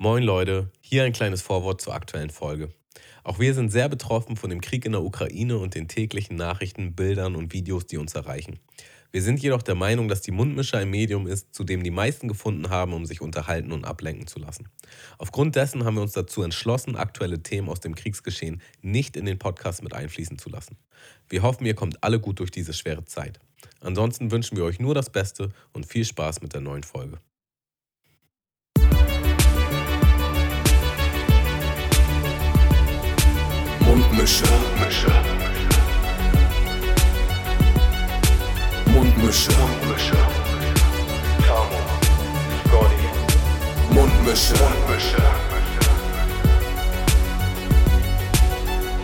Moin Leute, hier ein kleines Vorwort zur aktuellen Folge. Auch wir sind sehr betroffen von dem Krieg in der Ukraine und den täglichen Nachrichten, Bildern und Videos, die uns erreichen. Wir sind jedoch der Meinung, dass die Mundmischer ein Medium ist, zu dem die meisten gefunden haben, um sich unterhalten und ablenken zu lassen. Aufgrund dessen haben wir uns dazu entschlossen, aktuelle Themen aus dem Kriegsgeschehen nicht in den Podcast mit einfließen zu lassen. Wir hoffen, ihr kommt alle gut durch diese schwere Zeit. Ansonsten wünschen wir euch nur das Beste und viel Spaß mit der neuen Folge. Mundmische. Mundmische. Mundmische. Tamo. Scotty. Mundmische.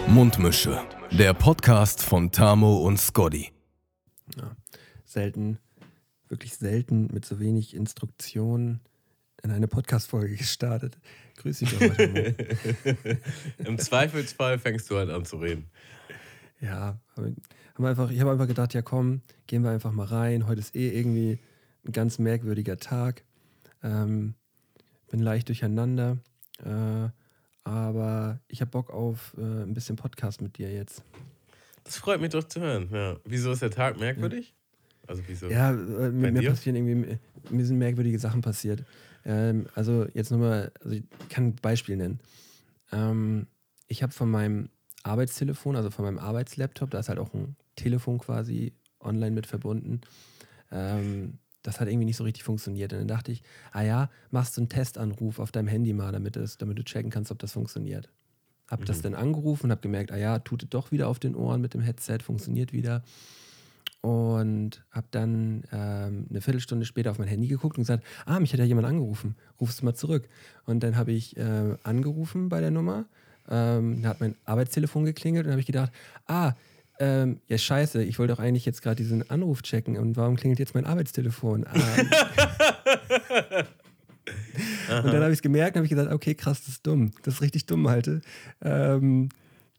Mundmische. Der Podcast von Tamo und Scotty. Ja, selten, wirklich selten mit so wenig Instruktionen in eine Podcast-Folge gestartet. Grüß dich doch. Im Zweifelsfall fängst du halt an zu reden. Ja, haben einfach, ich habe einfach gedacht, ja komm, gehen wir einfach mal rein. Heute ist eh irgendwie ein ganz merkwürdiger Tag. Ähm, bin leicht durcheinander, äh, aber ich habe Bock auf äh, ein bisschen Podcast mit dir jetzt. Das freut mich doch zu hören. Ja. Wieso ist der Tag merkwürdig? Also wieso? Ja, äh, mir, mir passieren irgendwie, mir sind merkwürdige Sachen passiert. Ähm, also jetzt nochmal, also ich kann ein Beispiel nennen. Ähm, ich habe von meinem Arbeitstelefon, also von meinem Arbeitslaptop, da ist halt auch ein Telefon quasi online mit verbunden. Ähm, das hat irgendwie nicht so richtig funktioniert. Und dann dachte ich, ah ja, machst du einen Testanruf auf deinem Handy mal, damit, das, damit du checken kannst, ob das funktioniert. Hab mhm. das dann angerufen und hab gemerkt, ah ja, tut es doch wieder auf den Ohren mit dem Headset, funktioniert wieder und habe dann ähm, eine Viertelstunde später auf mein Handy geguckt und gesagt, ah, mich hat ja jemand angerufen, rufst du mal zurück. Und dann habe ich äh, angerufen bei der Nummer, ähm, da hat mein Arbeitstelefon geklingelt und habe ich gedacht, ah, ähm, ja scheiße, ich wollte doch eigentlich jetzt gerade diesen Anruf checken und warum klingelt jetzt mein Arbeitstellefon? Ah. und dann habe ich es gemerkt und habe ich gesagt, okay, krass, das ist dumm, das ist richtig dumm, halte. Ähm,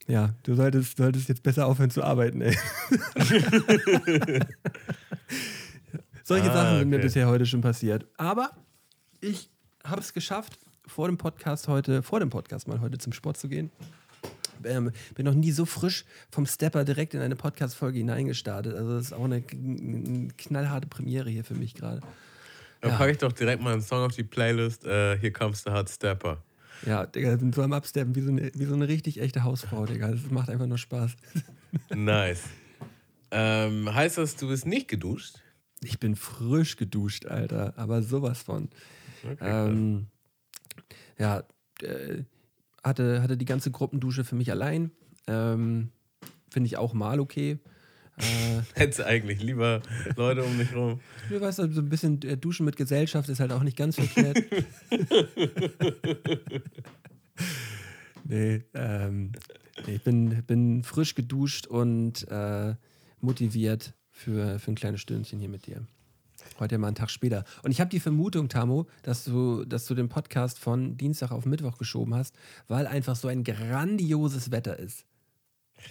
ja, du solltest, solltest jetzt besser aufhören zu arbeiten, ey. Solche ah, Sachen sind okay. mir bisher heute schon passiert. Aber ich habe es geschafft, vor dem Podcast heute, vor dem Podcast mal heute zum Sport zu gehen. Ähm, bin noch nie so frisch vom Stepper direkt in eine Podcast-Folge hineingestartet. Also, das ist auch eine, eine knallharte Premiere hier für mich gerade. Dann ja. packe ich doch direkt mal einen Song auf die Playlist. Uh, Here Comes the Hard Stepper. Ja, Digga, so am Absteppen wie so, eine, wie so eine richtig echte Hausfrau, Digga. Das macht einfach nur Spaß. Nice. Ähm, heißt das, du bist nicht geduscht? Ich bin frisch geduscht, Alter. Aber sowas von. Okay, ähm, ja, äh, hatte, hatte die ganze Gruppendusche für mich allein. Ähm, Finde ich auch mal okay. Äh, Hättest eigentlich lieber Leute um mich rum. Du weißt, so ein bisschen äh, Duschen mit Gesellschaft ist halt auch nicht ganz verkehrt. nee, ähm, nee, ich bin, bin frisch geduscht und äh, motiviert für, für ein kleines Stündchen hier mit dir. Heute mal einen Tag später. Und ich habe die Vermutung, Tamo, dass du, dass du den Podcast von Dienstag auf Mittwoch geschoben hast, weil einfach so ein grandioses Wetter ist.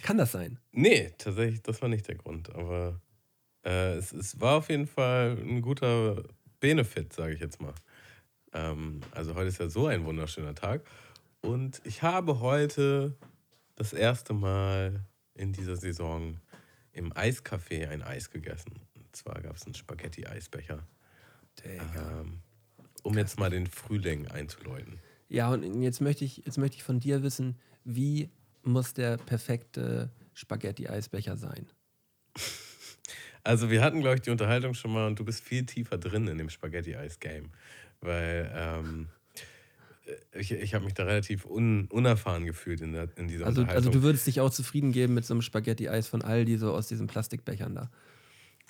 Kann das sein? Nee, tatsächlich, das war nicht der Grund. Aber äh, es, es war auf jeden Fall ein guter Benefit, sage ich jetzt mal. Ähm, also heute ist ja so ein wunderschöner Tag. Und ich habe heute das erste Mal in dieser Saison im Eiscafé ein Eis gegessen. Und zwar gab es einen Spaghetti-Eisbecher. Ähm, um jetzt mal den Frühling einzuläuten. Ja, und jetzt möchte ich, jetzt möchte ich von dir wissen, wie muss der perfekte Spaghetti-Eisbecher sein? Also wir hatten, glaube ich, die Unterhaltung schon mal und du bist viel tiefer drin in dem Spaghetti-Eis-Game. Weil ähm, ich, ich habe mich da relativ un, unerfahren gefühlt in, der, in dieser also, Unterhaltung. Also du würdest dich auch zufrieden geben mit so einem Spaghetti-Eis von Aldi, so aus diesen Plastikbechern da?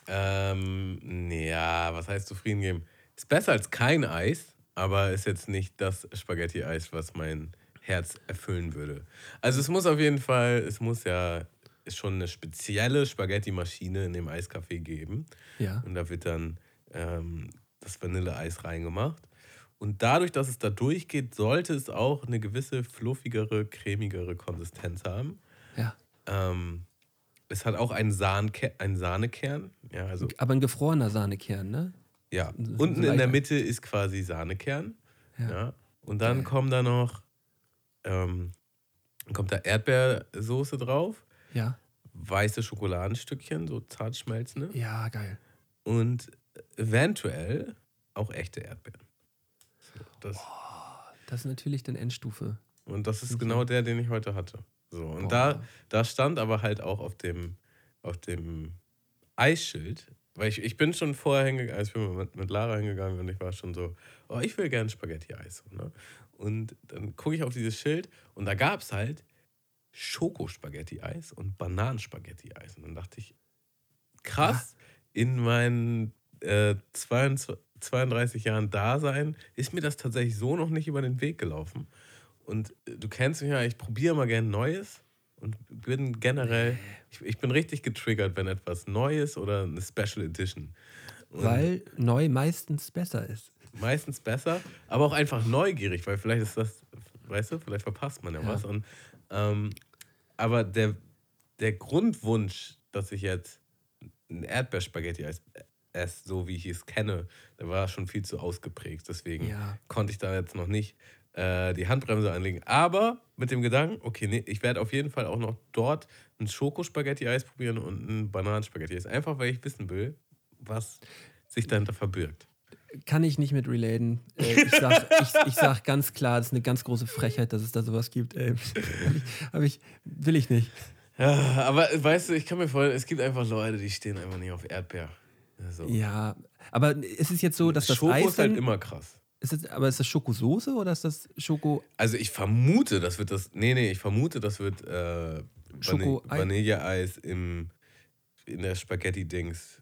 Ähm, ja, was heißt zufrieden geben? Ist besser als kein Eis, aber ist jetzt nicht das Spaghetti-Eis, was mein Herz erfüllen würde. Also es muss auf jeden Fall, es muss ja schon eine spezielle Spaghetti-Maschine in dem Eiscafé geben. Ja. Und da wird dann ähm, das Vanilleeis reingemacht. Und dadurch, dass es da durchgeht, sollte es auch eine gewisse fluffigere, cremigere Konsistenz haben. Ja. Ähm, es hat auch einen, Sahnke einen Sahnekern. Ja, also, Aber ein gefrorener Sahnekern, ne? Ja. Unten in der Mitte ist quasi Sahnekern. Ja. ja. Und dann kommen da noch, ähm, kommt da Erdbeersoße drauf, Ja. weiße Schokoladenstückchen, so zart schmelzende. Ja, geil. Und eventuell auch echte Erdbeeren. So, das, Das ist natürlich dann Endstufe. und das ist genau der, den ich heute hatte. So, und Boah. da, da stand aber halt auch auf dem, auf dem Eisschild, weil ich, ich bin schon vorher hingegangen, also ich bin mit, mit Lara hingegangen und ich war schon so, oh, ich will gerne Spaghetti-Eis. Ne? Und dann gucke ich auf dieses Schild und da gab es halt Schokospaghetti-Eis und Bananenspaghetti-Eis. Und dann dachte ich, krass, in meinen äh, 22, 32 Jahren Dasein ist mir das tatsächlich so noch nicht über den Weg gelaufen. Und äh, du kennst mich ja, ich probiere mal gern Neues und bin generell, ich, ich bin richtig getriggert, wenn etwas Neues oder eine Special Edition. Und Weil neu meistens besser ist. meistens besser, aber auch einfach neugierig, weil vielleicht ist das, weißt du, vielleicht verpasst man ja, Ja. was. Und, ähm, aber der, der Grundwunsch, dass ich jetzt ein Erdbeerspaghetti esse, esse, so wie ich es kenne, der war schon viel zu ausgeprägt. Deswegen Ja. konnte ich da jetzt noch nicht äh, die Handbremse anlegen. Aber mit dem Gedanken, okay, nee, ich werde auf jeden Fall auch noch dort ein Schokospaghetti-Eis probieren und ein Bananenspaghetti-Eis. Einfach, weil ich wissen will, was sich dahinter verbirgt. Kann ich nicht mit relaten. Äh, ich, sag, ich, ich sag ganz klar, das ist eine ganz große Frechheit, dass es da sowas gibt. Ey. Hab ich, will ich nicht. Ja, aber weißt du, ich kann mir vorstellen, es gibt einfach Leute, die stehen einfach nicht auf Erdbeer. Also, Ja, aber ist es jetzt so, dass das Schoko Eis ist halt immer krass. Ist es, aber ist das Schokosoße oder ist das Schoko Also ich vermute, das wird das. Nee, nee, ich vermute, das wird äh, Vanille- Vanilleeis im, in der Spaghetti-Dings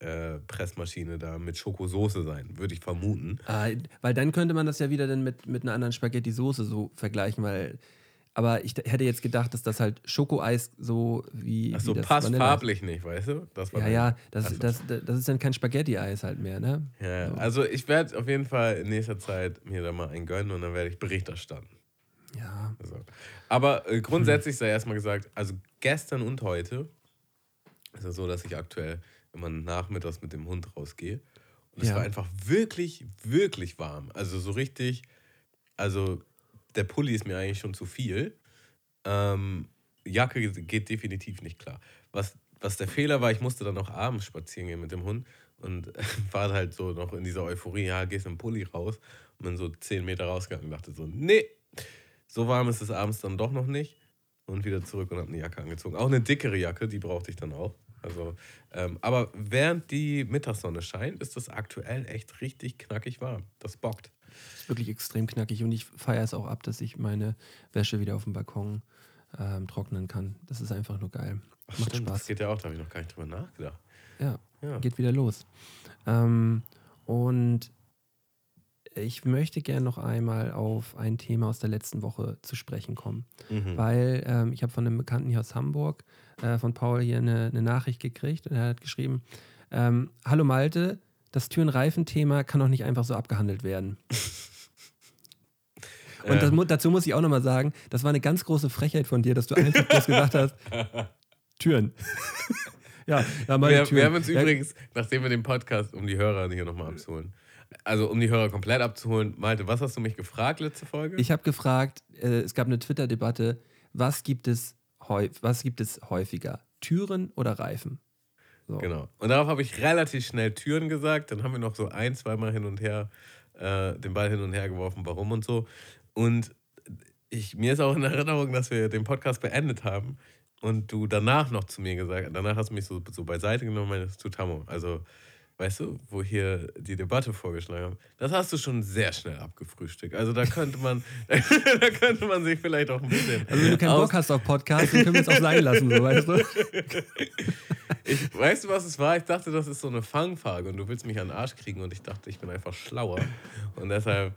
äh, Pressmaschine da mit Schokosoße sein, würde ich vermuten. Äh, weil dann könnte man das ja wieder dann mit, mit einer anderen Spaghetti-Soße so vergleichen, weil. Aber ich hätte jetzt gedacht, dass das halt Schokoeis so wie. Ach so, wie das passt Vanilleeis- farblich nicht, weißt du? Das war Ja, ja, das, das, das, das ist dann kein Spaghetti-Eis halt mehr, ne? Ja, So. also ich werde auf jeden Fall in nächster Zeit mir da mal einen gönnen und dann werde ich Bericht erstatten. Ja. Also. Aber äh, grundsätzlich sei erstmal gesagt, also gestern und heute ist es so, dass ich aktuell immer nachmittags mit dem Hund rausgehe. Und es Ja. war einfach wirklich, wirklich warm. Also so richtig, also der Pulli ist mir eigentlich schon zu viel. Ähm, Jacke geht definitiv nicht klar. Was, was der Fehler war, ich musste dann auch abends spazieren gehen mit dem Hund und war halt so noch in dieser Euphorie, ja, gehst im Pulli raus und bin so zehn Meter rausgegangen und dachte so, nee, so warm ist es abends dann doch noch nicht. Und wieder zurück und habe eine Jacke angezogen. Auch eine dickere Jacke, die brauchte ich dann auch. Also, ähm, aber während die Mittagssonne scheint, ist das aktuell echt richtig knackig warm. Das bockt. Ist wirklich extrem knackig und ich feiere es auch ab, dass ich meine Wäsche wieder auf dem Balkon ähm, trocknen kann. Das ist einfach nur geil. Ach, Macht stimmt, Das Spaß. geht ja auch, da habe ich noch gar nicht drüber nachgedacht. Ja, Ja. geht wieder los. Ähm, und ich möchte gerne noch einmal auf ein Thema aus der letzten Woche zu sprechen kommen. Mhm. Weil ähm, ich habe von einem Bekannten hier aus Hamburg, äh, von Paul, hier eine, eine Nachricht gekriegt und er hat geschrieben: ähm, Hallo Malte, das Türen-Reifen-Thema kann doch nicht einfach so abgehandelt werden. Und das, Ähm. dazu muss ich auch nochmal sagen, das war eine ganz große Frechheit von dir, dass du einfach bloß gesagt hast: Türen. ja, ja, meine Wir, Türen. wir haben uns ja, übrigens, nachdem wir den Podcast, um die Hörer hier nochmal abzuholen, also um die Hörer komplett abzuholen, Malte, was hast du mich gefragt letzte Folge? Ich habe gefragt, äh, es gab eine Twitter-Debatte, was gibt es häu- was gibt es häufiger? Türen oder Reifen? So. Genau. Und darauf habe ich relativ schnell Türen gesagt. Dann haben wir noch so ein, zweimal hin und her äh, den Ball hin und her geworfen, warum und so. Und ich, mir ist auch in Erinnerung, dass wir den Podcast beendet haben und du danach noch zu mir gesagt hast, danach hast du mich so, so beiseite genommen und meintest, du Tammo, also weißt du, wo hier die Debatte vorgeschlagen haben, das hast du schon sehr schnell abgefrühstückt. Also da könnte man, da könnte man sich vielleicht auch ein bisschen. Also wenn du keinen Bock hast auf Podcast, dann können wir es auch sein lassen, so weißt du? Ich, weißt du, was es war? Ich dachte, das ist so eine Fangfrage und du willst mich an den Arsch kriegen und ich dachte, ich bin einfach schlauer. Und deshalb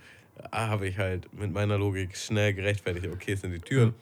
habe ich halt mit meiner Logik schnell gerechtfertigt, okay, es sind die Türen.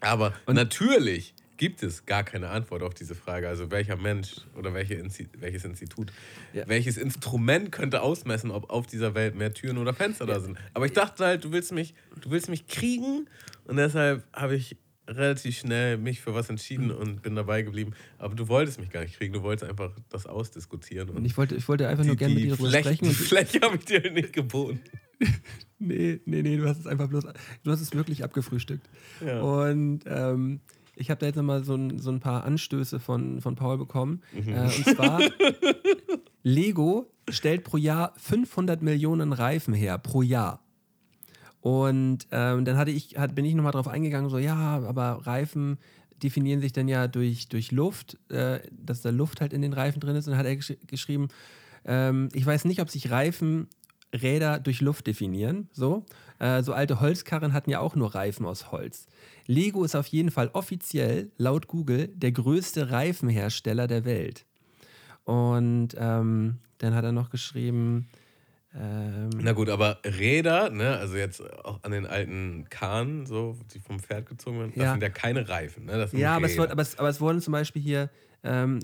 Aber natürlich gibt es gar keine Antwort auf diese Frage. Also welcher Mensch oder welche Insti welches Institut, Ja. welches Instrument könnte ausmessen, ob auf dieser Welt mehr Türen oder Fenster da sind. Aber ich dachte halt, du willst mich, du willst mich kriegen und deshalb habe ich relativ schnell mich für was entschieden und bin dabei geblieben. Aber du wolltest mich gar nicht kriegen, du wolltest einfach das ausdiskutieren. Und ich wollte, ich wollte einfach nur gerne mit dir darüber sprechen. die Fläche habe ich dir nicht geboten. nee, nee, nee, du hast es einfach bloß, du hast es wirklich abgefrühstückt. Ja. Und ähm, ich habe da jetzt nochmal so, ein, so ein paar Anstöße von, von Paul bekommen. Mhm. Äh, und zwar, Lego stellt pro Jahr 500 Millionen Reifen her, pro Jahr. Und ähm, dann hatte ich, hat, bin ich nochmal drauf eingegangen, so, ja, aber Reifen definieren sich dann ja durch, durch Luft, äh, dass da Luft halt in den Reifen drin ist. Und dann hat er gesch geschrieben, ähm, ich weiß nicht, ob sich Reifen Räder durch Luft definieren. So. Äh, so alte Holzkarren hatten ja auch nur Reifen aus Holz. Lego ist auf jeden Fall offiziell, laut Google, der größte Reifenhersteller der Welt. Und ähm, dann hat er noch geschrieben, ähm, Na gut, aber Räder, ne, also jetzt auch an den alten Kahn, so, die vom Pferd gezogen werden, das Ja. sind ja keine Reifen, ne? Das Ja, aber es, wird, aber, es, aber es wurden zum Beispiel hier, ähm,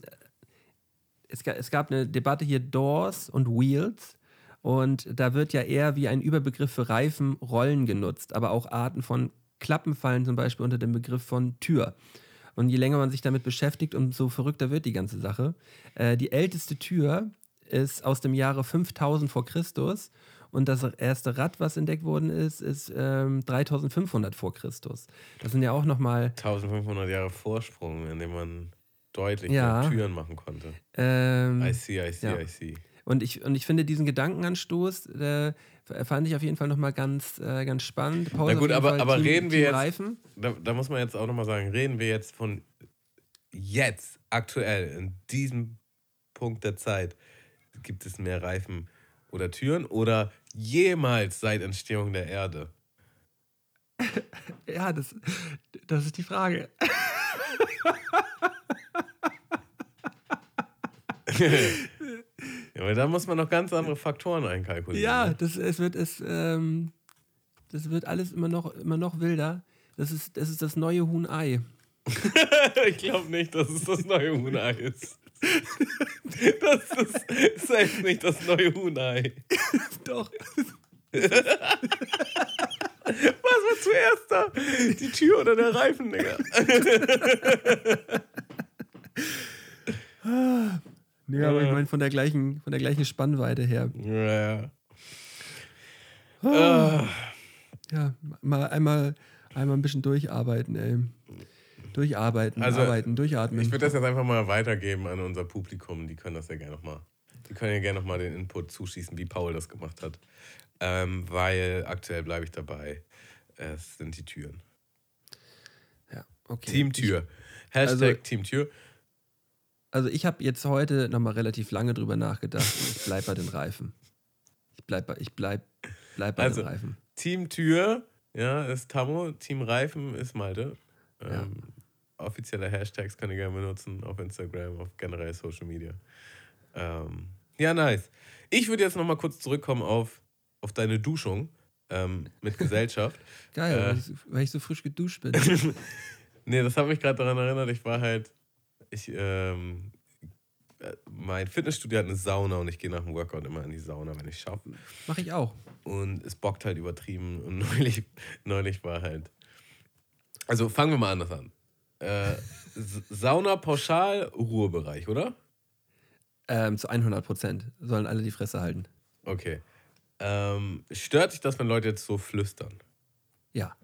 es, es gab eine Debatte hier Doors und Wheels. Und da wird ja eher wie ein Überbegriff für Reifen Rollen genutzt, aber auch Arten von Klappen fallen zum Beispiel unter den Begriff von Tür. Und je länger man sich damit beschäftigt, umso verrückter wird die ganze Sache. Äh, die älteste Tür ist aus dem Jahre 5000 vor Christus und das erste Rad, was entdeckt worden ist, ist ähm, 3500 vor Christus. Das sind ja auch nochmal 1500 Jahre Vorsprung, in dem man deutlich Ja. mehr Türen machen konnte. ähm, I see, I see, ja. I see. Und ich, und ich finde diesen Gedankenanstoß, äh, fand ich auf jeden Fall nochmal ganz, äh, ganz spannend. Paul Na gut, aber- Fall aber Team, reden wir Team jetzt- Reifen. Da, da muss man jetzt auch nochmal sagen, reden wir jetzt von jetzt, aktuell, in diesem Punkt der Zeit, gibt es mehr Reifen oder Türen oder jemals seit Entstehung der Erde? Ja, das, das ist die Frage. Ja, weil da muss man noch ganz andere Faktoren einkalkulieren. Ja, ne? das, es wird, es, ähm, das wird alles immer noch, immer noch wilder. Das ist, das ist das neue Huhn-Ei. ich glaube nicht, dass es das neue Huhnei ist. Das ist safe nicht das neue Huhnei. Doch. Was war zuerst da? Die Tür oder der Reifen, Digga? Nee, aber ich meine von der gleichen, von der gleichen Spannweite her. Ja, ja. Ja, mal einmal, einmal ein bisschen durcharbeiten, ey. Durcharbeiten, Also, arbeiten, durchatmen. Ich würde das jetzt einfach mal weitergeben an unser Publikum. Die können das ja gerne nochmal. Die können ja gerne nochmal den Input zuschießen, wie Paul das gemacht hat. Ähm, weil aktuell bleibe ich dabei. Es sind die Türen. ja, okay. Teamtür. Hashtag also- Teamtür. Also ich habe jetzt heute nochmal relativ lange drüber nachgedacht und ich bleib bei den Reifen. Ich bleib bei, ich bleib, bleib bei Also- den Reifen. Teamtür, ja, ist Tammo. Team Reifen ist Malte. Ähm, Ja. Offizielle Hashtags könnt ihr gerne benutzen auf Instagram, auf generell Social Media. Ähm, ja, nice. Ich würde jetzt nochmal kurz zurückkommen auf, auf deine Duschung ähm, mit Gesellschaft. Geil, Äh. weil, ich, so- weil ich so frisch geduscht bin. Nee, das hat mich gerade daran erinnert. Ich war halt, ich, ähm, äh, mein Fitnessstudio hat eine Sauna und ich gehe nach dem Workout immer in die Sauna, wenn ich schaffe. Mache ich auch. Und es bockt halt übertrieben. Und neulich, neulich war halt. Also fangen wir mal anders an. Äh, Sauna pauschal Ruhebereich, oder? Ähm, zu 100 Prozent sollen alle die Fresse halten. Okay. Ähm, stört dich das, wenn Leute jetzt so flüstern? Ja.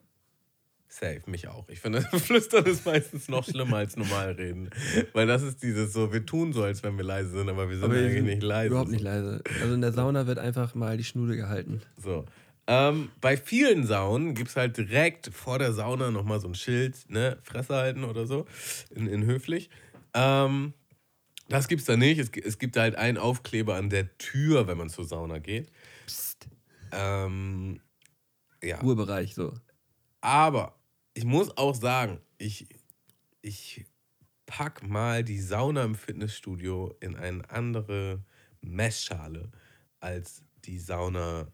Safe, mich auch. Ich finde, flüstern ist meistens noch schlimmer als normal reden. Weil das ist dieses so, wir tun so, als wenn wir leise sind, aber wir sind wir eigentlich sind nicht leise. Überhaupt nicht leise. Also in der Sauna wird einfach mal die Schnude gehalten. So. Ähm, bei vielen Saunen gibt es halt direkt vor der Sauna nochmal so ein Schild, ne, Fresse halten oder so, in, in höflich. Ähm, das gibt's da nicht. Es, es gibt halt einen Aufkleber an der Tür, wenn man zur Sauna geht. Psst. Ähm, ja. Ruhebereich, so. Aber ich muss auch sagen, ich, ich pack mal die Sauna im Fitnessstudio in eine andere Messschale als die Sauna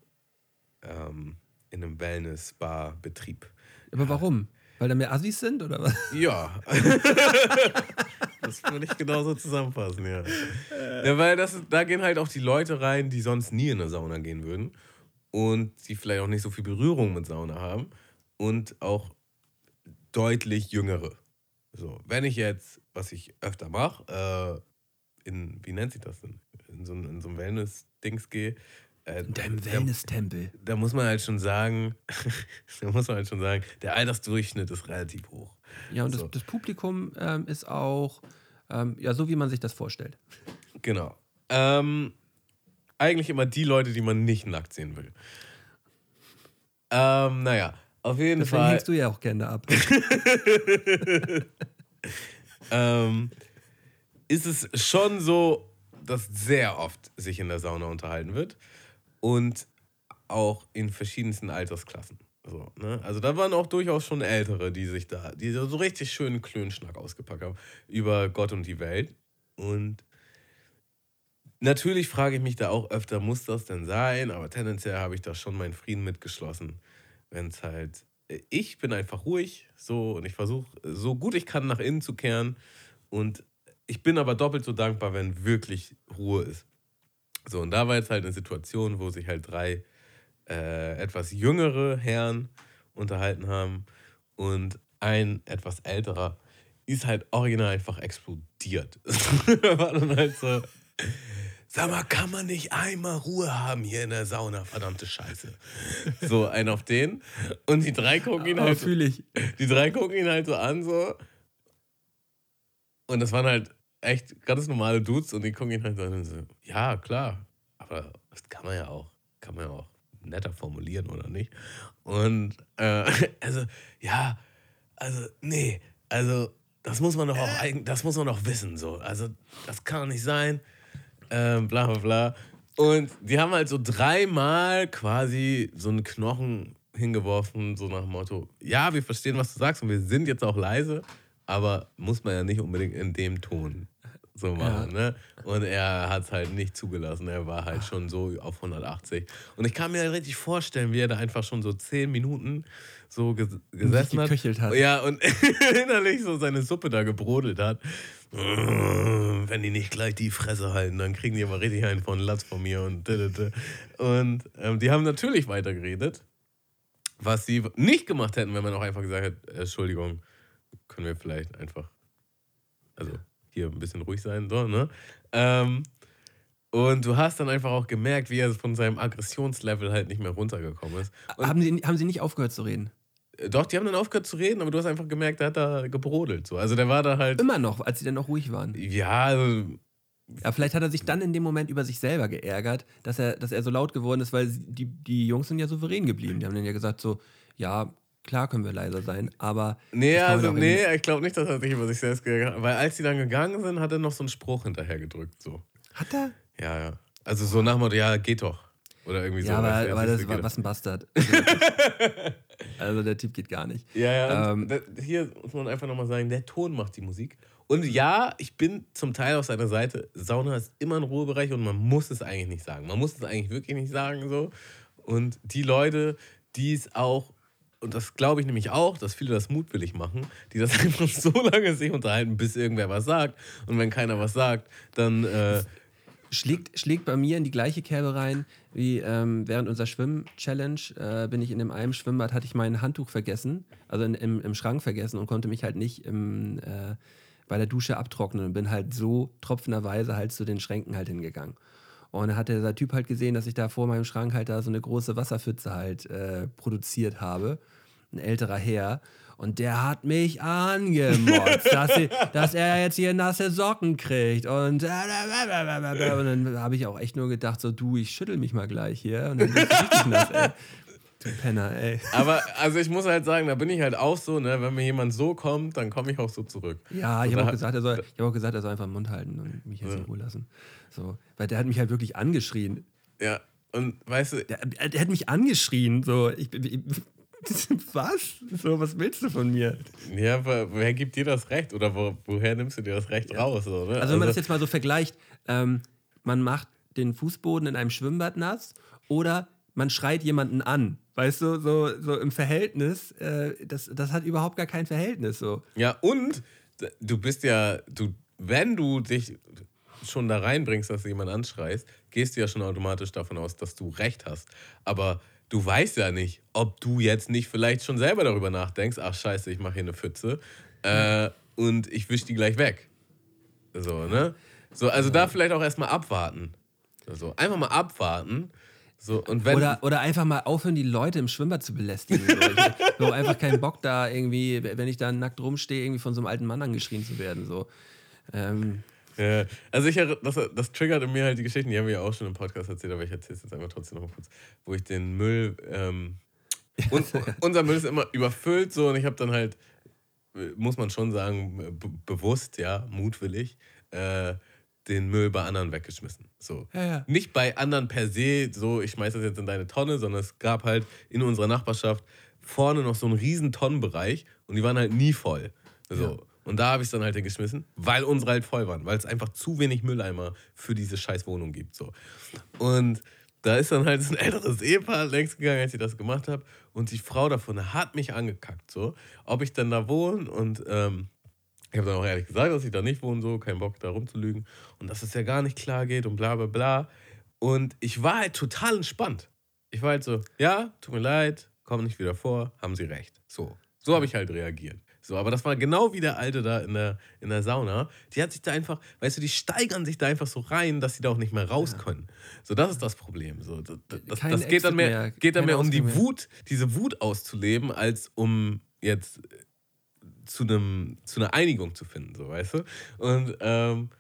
ähm, in einem Wellness-Spa-Betrieb. Aber warum? Weil da mehr Assis sind oder was? Ja. das würde ich genauso zusammenfassen, ja. Ja, weil das, da gehen halt auch die Leute rein, die sonst nie in eine Sauna gehen würden und die vielleicht auch nicht so viel Berührung mit Sauna haben und auch deutlich jüngere. So, wenn ich jetzt, was ich öfter mache, äh, in, wie nennt sich das denn? In so, ein- in so ein Wellness-Dings gehe, Äh, In deinem da- Wellness-Tempel. da muss man halt schon sagen, da muss man halt schon sagen, der Altersdurchschnitt ist relativ hoch. Ja, und So. das, das Publikum ähm, ist auch ähm, ja, so, wie man sich das vorstellt. Genau. Ähm, eigentlich immer die Leute, die man nicht nackt sehen will. Ähm, naja, auf jeden Deswegen Fall. hängst du ja auch gerne ab. ähm, ist es schon so, dass sehr oft sich in der Sauna unterhalten wird und auch in verschiedensten Altersklassen. So, ne? Also da waren auch durchaus schon Ältere, die sich da, die so richtig schönen Klönschnack ausgepackt haben über Gott und die Welt. Und natürlich frage ich mich da auch öfter, muss das denn sein? Aber tendenziell habe ich da schon meinen Frieden mitgeschlossen, wenn es halt ich bin einfach ruhig so und ich versuche so gut ich kann nach innen zu kehren und ich bin aber doppelt so dankbar, wenn wirklich Ruhe ist. So und da war jetzt halt eine Situation, wo sich halt drei äh, etwas jüngere Herren unterhalten haben und ein etwas älterer ist halt original einfach explodiert. war dann halt so Sag mal, kann man nicht einmal Ruhe haben hier in der Sauna? Verdammte Scheiße. So, ein auf den. Und die drei gucken ihn halt. so- fühle ich. die drei gucken ihn halt so an, so. Und das waren halt echt ganz normale Dudes und die gucken ihn halt so an und so, ja, klar. Aber das kann man ja auch, kann man ja auch netter formulieren, oder nicht? Und äh, also, ja, also, nee, also, das muss man doch auch eigen, das muss man doch wissen, so. Also, das kann doch nicht sein. Ähm, bla bla bla. Und die haben halt so dreimal quasi so einen Knochen hingeworfen, so nach dem Motto, ja, wir verstehen, was du sagst und wir sind jetzt auch leise, aber muss man ja nicht unbedingt in dem Ton so machen, ne? Und er hat es halt nicht zugelassen. Er war halt schon so auf 180. Und ich kann mir halt richtig vorstellen, wie er da einfach schon so zehn Minuten so ges gesessen hat. hat. Ja, und innerlich so seine Suppe da gebrodelt hat. Wenn die nicht gleich die Fresse halten, dann kriegen die aber richtig einen von Latz von mir und. Und ähm, die haben natürlich weitergeredet, was sie nicht gemacht hätten, wenn man auch einfach gesagt hätte, äh, Entschuldigung, können wir vielleicht einfach, also hier ein bisschen ruhig sein, so, ne? Ähm, und du hast dann einfach auch gemerkt, wie er von seinem Aggressionslevel halt nicht mehr runtergekommen ist. Und Haben sie, haben sie nicht aufgehört zu reden? äh, doch, die haben dann aufgehört zu reden, aber du hast einfach gemerkt, der hat da gebrodelt. So. Also der war da halt. Immer noch, als sie dann noch ruhig waren. Ja, also, Ja, vielleicht hat er sich dann in dem Moment über sich selber geärgert, dass er, dass er so laut geworden ist, weil die, die Jungs sind ja souverän geblieben. Die haben dann ja gesagt so, ja, klar können wir leiser sein, aber nee, das also, nee, ich glaube nicht, dass er sich über sich selbst gegangen hat. Weil als die dann gegangen sind, hat er noch so einen Spruch hinterher gedrückt. So. Hat er? Ja, ja. Also so nach dem Motto, ja, geht doch. Oder irgendwie so. ja, aber, er das war was ein Bastard. also der Typ geht gar nicht. Ja, ja. Ähm, da- hier muss man einfach nochmal sagen, der Ton macht die Musik. Und ja, ich bin zum Teil auf seiner Seite. Sauna ist immer ein Ruhebereich und man muss es eigentlich nicht sagen. Man muss es eigentlich wirklich nicht sagen so. Und die Leute, die es auch, und das glaube ich nämlich auch, dass viele das mutwillig machen, die das einfach so lange sich unterhalten, bis irgendwer was sagt. Und wenn keiner was sagt, dann äh, Schlägt, schlägt bei mir in die gleiche Kerbe rein, wie ähm, während unserer Schwimm-Challenge äh, bin ich in dem einen Schwimmbad, hatte ich mein Handtuch vergessen, also in, im, im Schrank vergessen und konnte mich halt nicht im, äh, bei der Dusche abtrocknen und bin halt so tropfenderweise halt zu den Schränken halt hingegangen. Und dann hat der Typ halt gesehen, dass ich da vor meinem Schrank halt da so eine große Wasserpfütze halt äh, produziert habe. Ein älterer Herr. Und der hat mich angemotzt, dass, sie, dass er jetzt hier nasse Socken kriegt. Und, und dann habe ich auch echt nur gedacht, so du, ich schüttel mich mal gleich hier. Und dann bin ich richtig nass, ey. Du Penner, ey. Aber also ich muss halt sagen, da bin ich halt auch so, ne, wenn mir jemand so kommt, dann komme ich auch so zurück. Ja, ich Und habe auch, gesagt, er soll, ich hab auch gesagt, er soll einfach den Mund halten und mich jetzt in Ruhe lassen. So, weil der hat mich halt wirklich angeschrien. Ja, und weißt du, Der, der hat mich angeschrien. So, ich, ich, was? So, was willst du von mir? ja, aber wer gibt dir das Recht oder wo, woher nimmst du dir das Recht raus? So, ne? Also wenn man das jetzt mal so vergleicht, ähm, man macht den Fußboden in einem Schwimmbad nass oder man schreit jemanden an. Weißt du, so, so im Verhältnis, äh, das, das hat überhaupt gar kein Verhältnis. So. ja, und du bist ja, du, wenn du dich schon da reinbringst, dass du jemanden anschreist, gehst du ja schon automatisch davon aus, dass du Recht hast. Aber du weißt ja nicht, ob du jetzt nicht vielleicht schon selber darüber nachdenkst, ach scheiße, ich mache hier eine Pfütze äh, und ich wisch die gleich weg. So, ne? So, also da vielleicht auch erstmal abwarten. Also einfach mal abwarten. So, und wenn, Oder, oder einfach mal aufhören, die Leute im Schwimmbad zu belästigen. So. Ich einfach keinen Bock da irgendwie, wenn ich da nackt rumstehe, irgendwie von so einem alten Mann angeschrien zu werden. So. Ähm, Ja, also ich, das, das triggert in mir halt die Geschichten, die haben wir ja auch schon im Podcast erzählt, aber ich erzähle es jetzt einfach trotzdem noch mal kurz, wo ich den Müll, ähm, und, unser Müll ist immer überfüllt so und ich habe dann halt, äh, muss man schon sagen, be bewusst, ja, mutwillig, äh, den Müll bei anderen weggeschmissen. So. Ja, ja. Nicht bei anderen per se, so ich schmeiß das jetzt in deine Tonne, sondern es gab halt in unserer Nachbarschaft vorne noch so einen riesen Tonnenbereich und die waren halt nie voll. So. Ja. Und da habe ich es dann halt hingeschmissen, weil unsere halt voll waren, weil es einfach zu wenig Mülleimer für diese scheiß Wohnung gibt. So. Und da ist dann halt so ein älteres Ehepaar längst gegangen, als ich das gemacht habe. Und die Frau davon hat mich angekackt, so, ob ich denn da wohne. Und ähm, ich habe dann auch ehrlich gesagt, dass ich da nicht wohne, so, kein Bock da rumzulügen. Und dass es ja gar nicht klar geht und bla bla bla. Und ich war halt total entspannt. Ich war halt so, ja, tut mir leid, komm nicht wieder vor, haben sie recht. So, so habe ich halt reagiert. So, aber das war genau wie der Alte da in der, in der Sauna. Die hat sich da einfach, weißt du, die steigern sich da einfach so rein, dass sie da auch nicht mehr raus können. So, das ist das Problem. So, das, das, das geht dann mehr, mehr, geht dann mehr um die mehr. Wut, diese Wut auszuleben, als um jetzt zu, einem, zu einer Einigung zu finden, so, weißt du? Und ähm,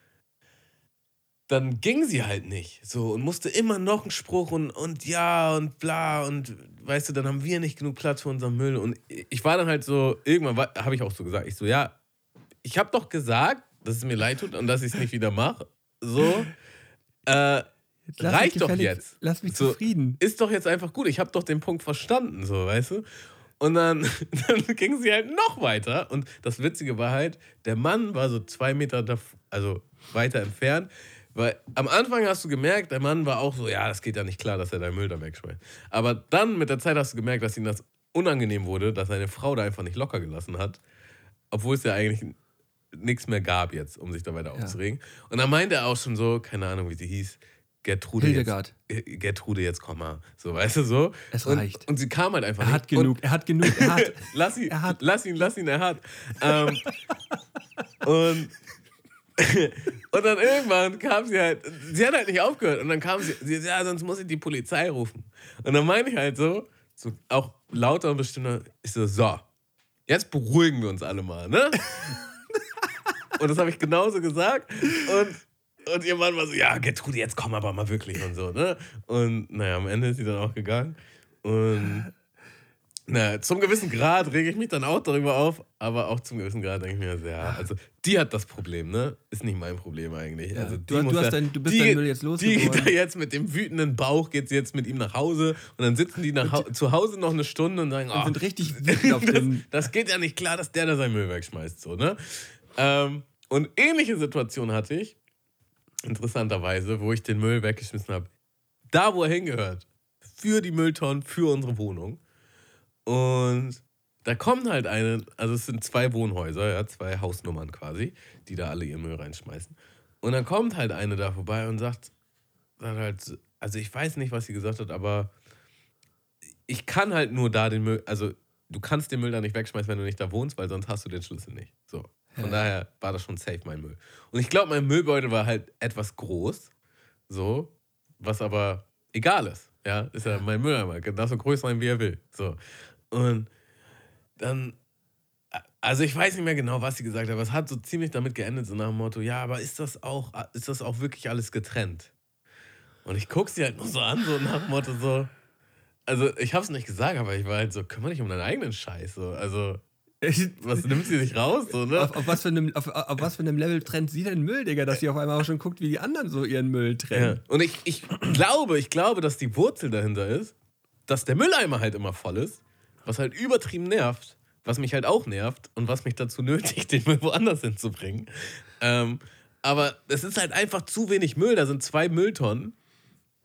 dann ging sie halt nicht. So, und musste immer noch einen Spruch und, und ja und bla und weißt du, dann haben wir nicht genug Platz für unseren Müll. Und ich war dann halt so, irgendwann habe ich auch so gesagt, ich so, ja, ich habe doch gesagt, dass es mir leid tut und dass ich es nicht wieder mache. So, äh, reicht doch jetzt. Lass mich So, zufrieden. Ist doch jetzt einfach gut. Ich habe doch den Punkt verstanden, so, weißt du? Und dann, dann ging sie halt noch weiter. Und das Witzige war halt, der Mann war so zwei Meter dav- also weiter entfernt. Weil am Anfang hast du gemerkt, der Mann war auch so, ja, das geht ja nicht klar, dass er deinen Müll da wegschmeißt. Aber dann mit der Zeit hast du gemerkt, dass ihm das unangenehm wurde, dass seine Frau da einfach nicht locker gelassen hat. Obwohl es ja eigentlich nichts mehr gab jetzt, um sich da weiter Ja. aufzuregen. Und dann meinte er auch schon so, keine Ahnung, wie sie hieß, Gertrude Hildegard. jetzt. Gertrude, jetzt komm mal. So, weißt du so? Es und, reicht. Und sie kam halt einfach Er hat genug, er hat genug, er hat. lass ihn, Er hat- lass ihn, lass ihn, er hat. Ähm, und, und dann irgendwann kam sie halt, sie hat halt nicht aufgehört. Und dann kam sie, sie ja, sonst muss ich die Polizei rufen. Und dann meine ich halt so, so auch lauter und bestimmter, ich so, so, jetzt beruhigen wir uns alle mal, ne? und das habe ich genauso gesagt. Und, und ihr Mann war so, ja, Gertrude, jetzt komm aber mal wirklich und so, ne? Und naja, am Ende ist sie dann auch gegangen. Und na, zum gewissen Grad rege ich mich dann auch darüber auf, aber auch zum gewissen Grad denke ich mir, ja, also die hat das Problem, ne? Ist nicht mein Problem eigentlich. Ja, Also, du- die du ja- dein- du bist die, deinen Müll jetzt Die losgeworden. geht da jetzt mit dem wütenden Bauch, geht sie jetzt mit ihm nach Hause und dann sitzen die nach, Hau- zu Hause noch eine Stunde und sagen, Und oh, sind richtig wütend auf das, das geht ja nicht klar, dass der da seinen Müll wegschmeißt, so, ne? Ähm, und ähnliche Situation hatte ich, interessanterweise, wo ich den Müll weggeschmissen habe. Da, wo er hingehört. Für die Mülltonnen, für unsere Wohnung. Und da kommt halt eine, also es sind zwei Wohnhäuser, ja, zwei Hausnummern quasi, die da alle ihren Müll reinschmeißen. Und dann kommt halt eine da vorbei und sagt, sagt halt, also ich weiß nicht, was sie gesagt hat, aber ich kann halt nur da den Müll, also du kannst den Müll da nicht wegschmeißen, wenn du nicht da wohnst, weil sonst hast du den Schlüssel nicht. So. Von Ja. daher war das schon safe, mein Müll. Und ich glaube, mein Müllbeutel war halt etwas groß, so, was aber egal ist. Ja, ist ja mein Mülleimer, kann darf so groß sein, wie er will. So. Und dann, also ich weiß nicht mehr genau, was sie gesagt hat, aber es hat so ziemlich damit geendet, so nach dem Motto, ja, aber ist das auch, ist das auch wirklich alles getrennt? Und ich gucke sie halt nur so an, so nach dem Motto, so, also ich hab's nicht gesagt, aber ich war halt so, kümmere dich um deinen eigenen Scheiß, so, also, was nimmt sie nicht raus, so, ne? Auf, auf, was für einem, auf, auf was für einem Level trennt sie denn Müll, Digga, dass sie auf einmal auch schon guckt, wie die anderen so ihren Müll Ja. trennen. Und ich, ich glaube, ich glaube, dass die Wurzel dahinter ist, dass der Mülleimer halt immer voll ist, was halt übertrieben nervt, was mich halt auch nervt und was mich dazu nötigt, den Müll woanders hinzubringen. Ähm, aber es ist halt einfach zu wenig Müll. Da sind zwei Mülltonnen,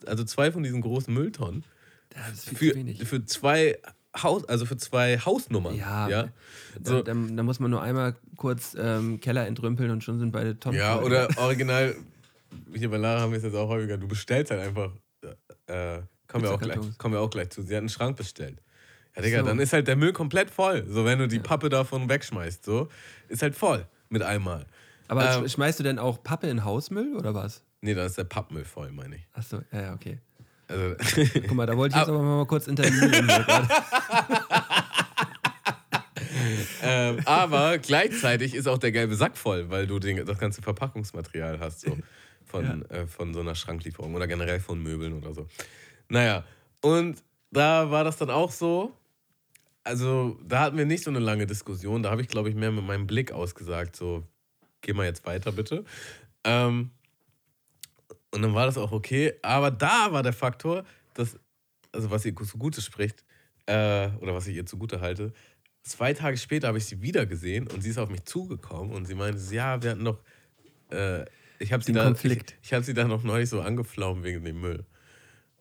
also zwei von diesen großen Mülltonnen, Ja, das ist viel für, zu wenig. für zwei Haus, also für zwei Hausnummern. Ja, ja? Da, So. da, da muss man nur einmal kurz ähm, Keller entrümpeln und schon sind beide Tonnen. Ja, oder original, hier bei Lara haben wir es jetzt auch häufiger, du bestellst halt einfach, äh, kommen, wir auch gleich, kommen wir auch gleich zu, sie hat einen Schrank bestellt. Ja, Digga, So. dann ist halt der Müll komplett voll. So, wenn du die Pappe davon wegschmeißt, so, ist halt voll mit einmal. Aber ähm, sch- schmeißt du denn auch Pappe in Hausmüll oder was? Nee, dann ist der Pappmüll voll, meine ich. Achso, ja, ja, okay. Also, Guck mal, da wollte ich jetzt aber mal kurz intervenieren. ähm, aber gleichzeitig ist auch der gelbe Sack voll, weil du den, das ganze Verpackungsmaterial hast so, von, äh, von so einer Schranklieferung oder generell von Möbeln oder so. Naja, und da war das dann auch so. Also, da hatten wir nicht so eine lange Diskussion. Da habe ich, glaube ich, mehr mit meinem Blick ausgesagt, so, geh mal jetzt weiter, bitte. Ähm, und dann war das auch okay. Aber da war der Faktor, dass, also was ihr zugute spricht, äh, oder was ich ihr zugute halte, zwei Tage später habe ich sie wieder gesehen und sie ist auf mich zugekommen und sie meinte, ja, wir hatten noch, äh, ich habe sie, da, ich, ich hab sie da noch neulich so angeflaumt wegen dem Müll.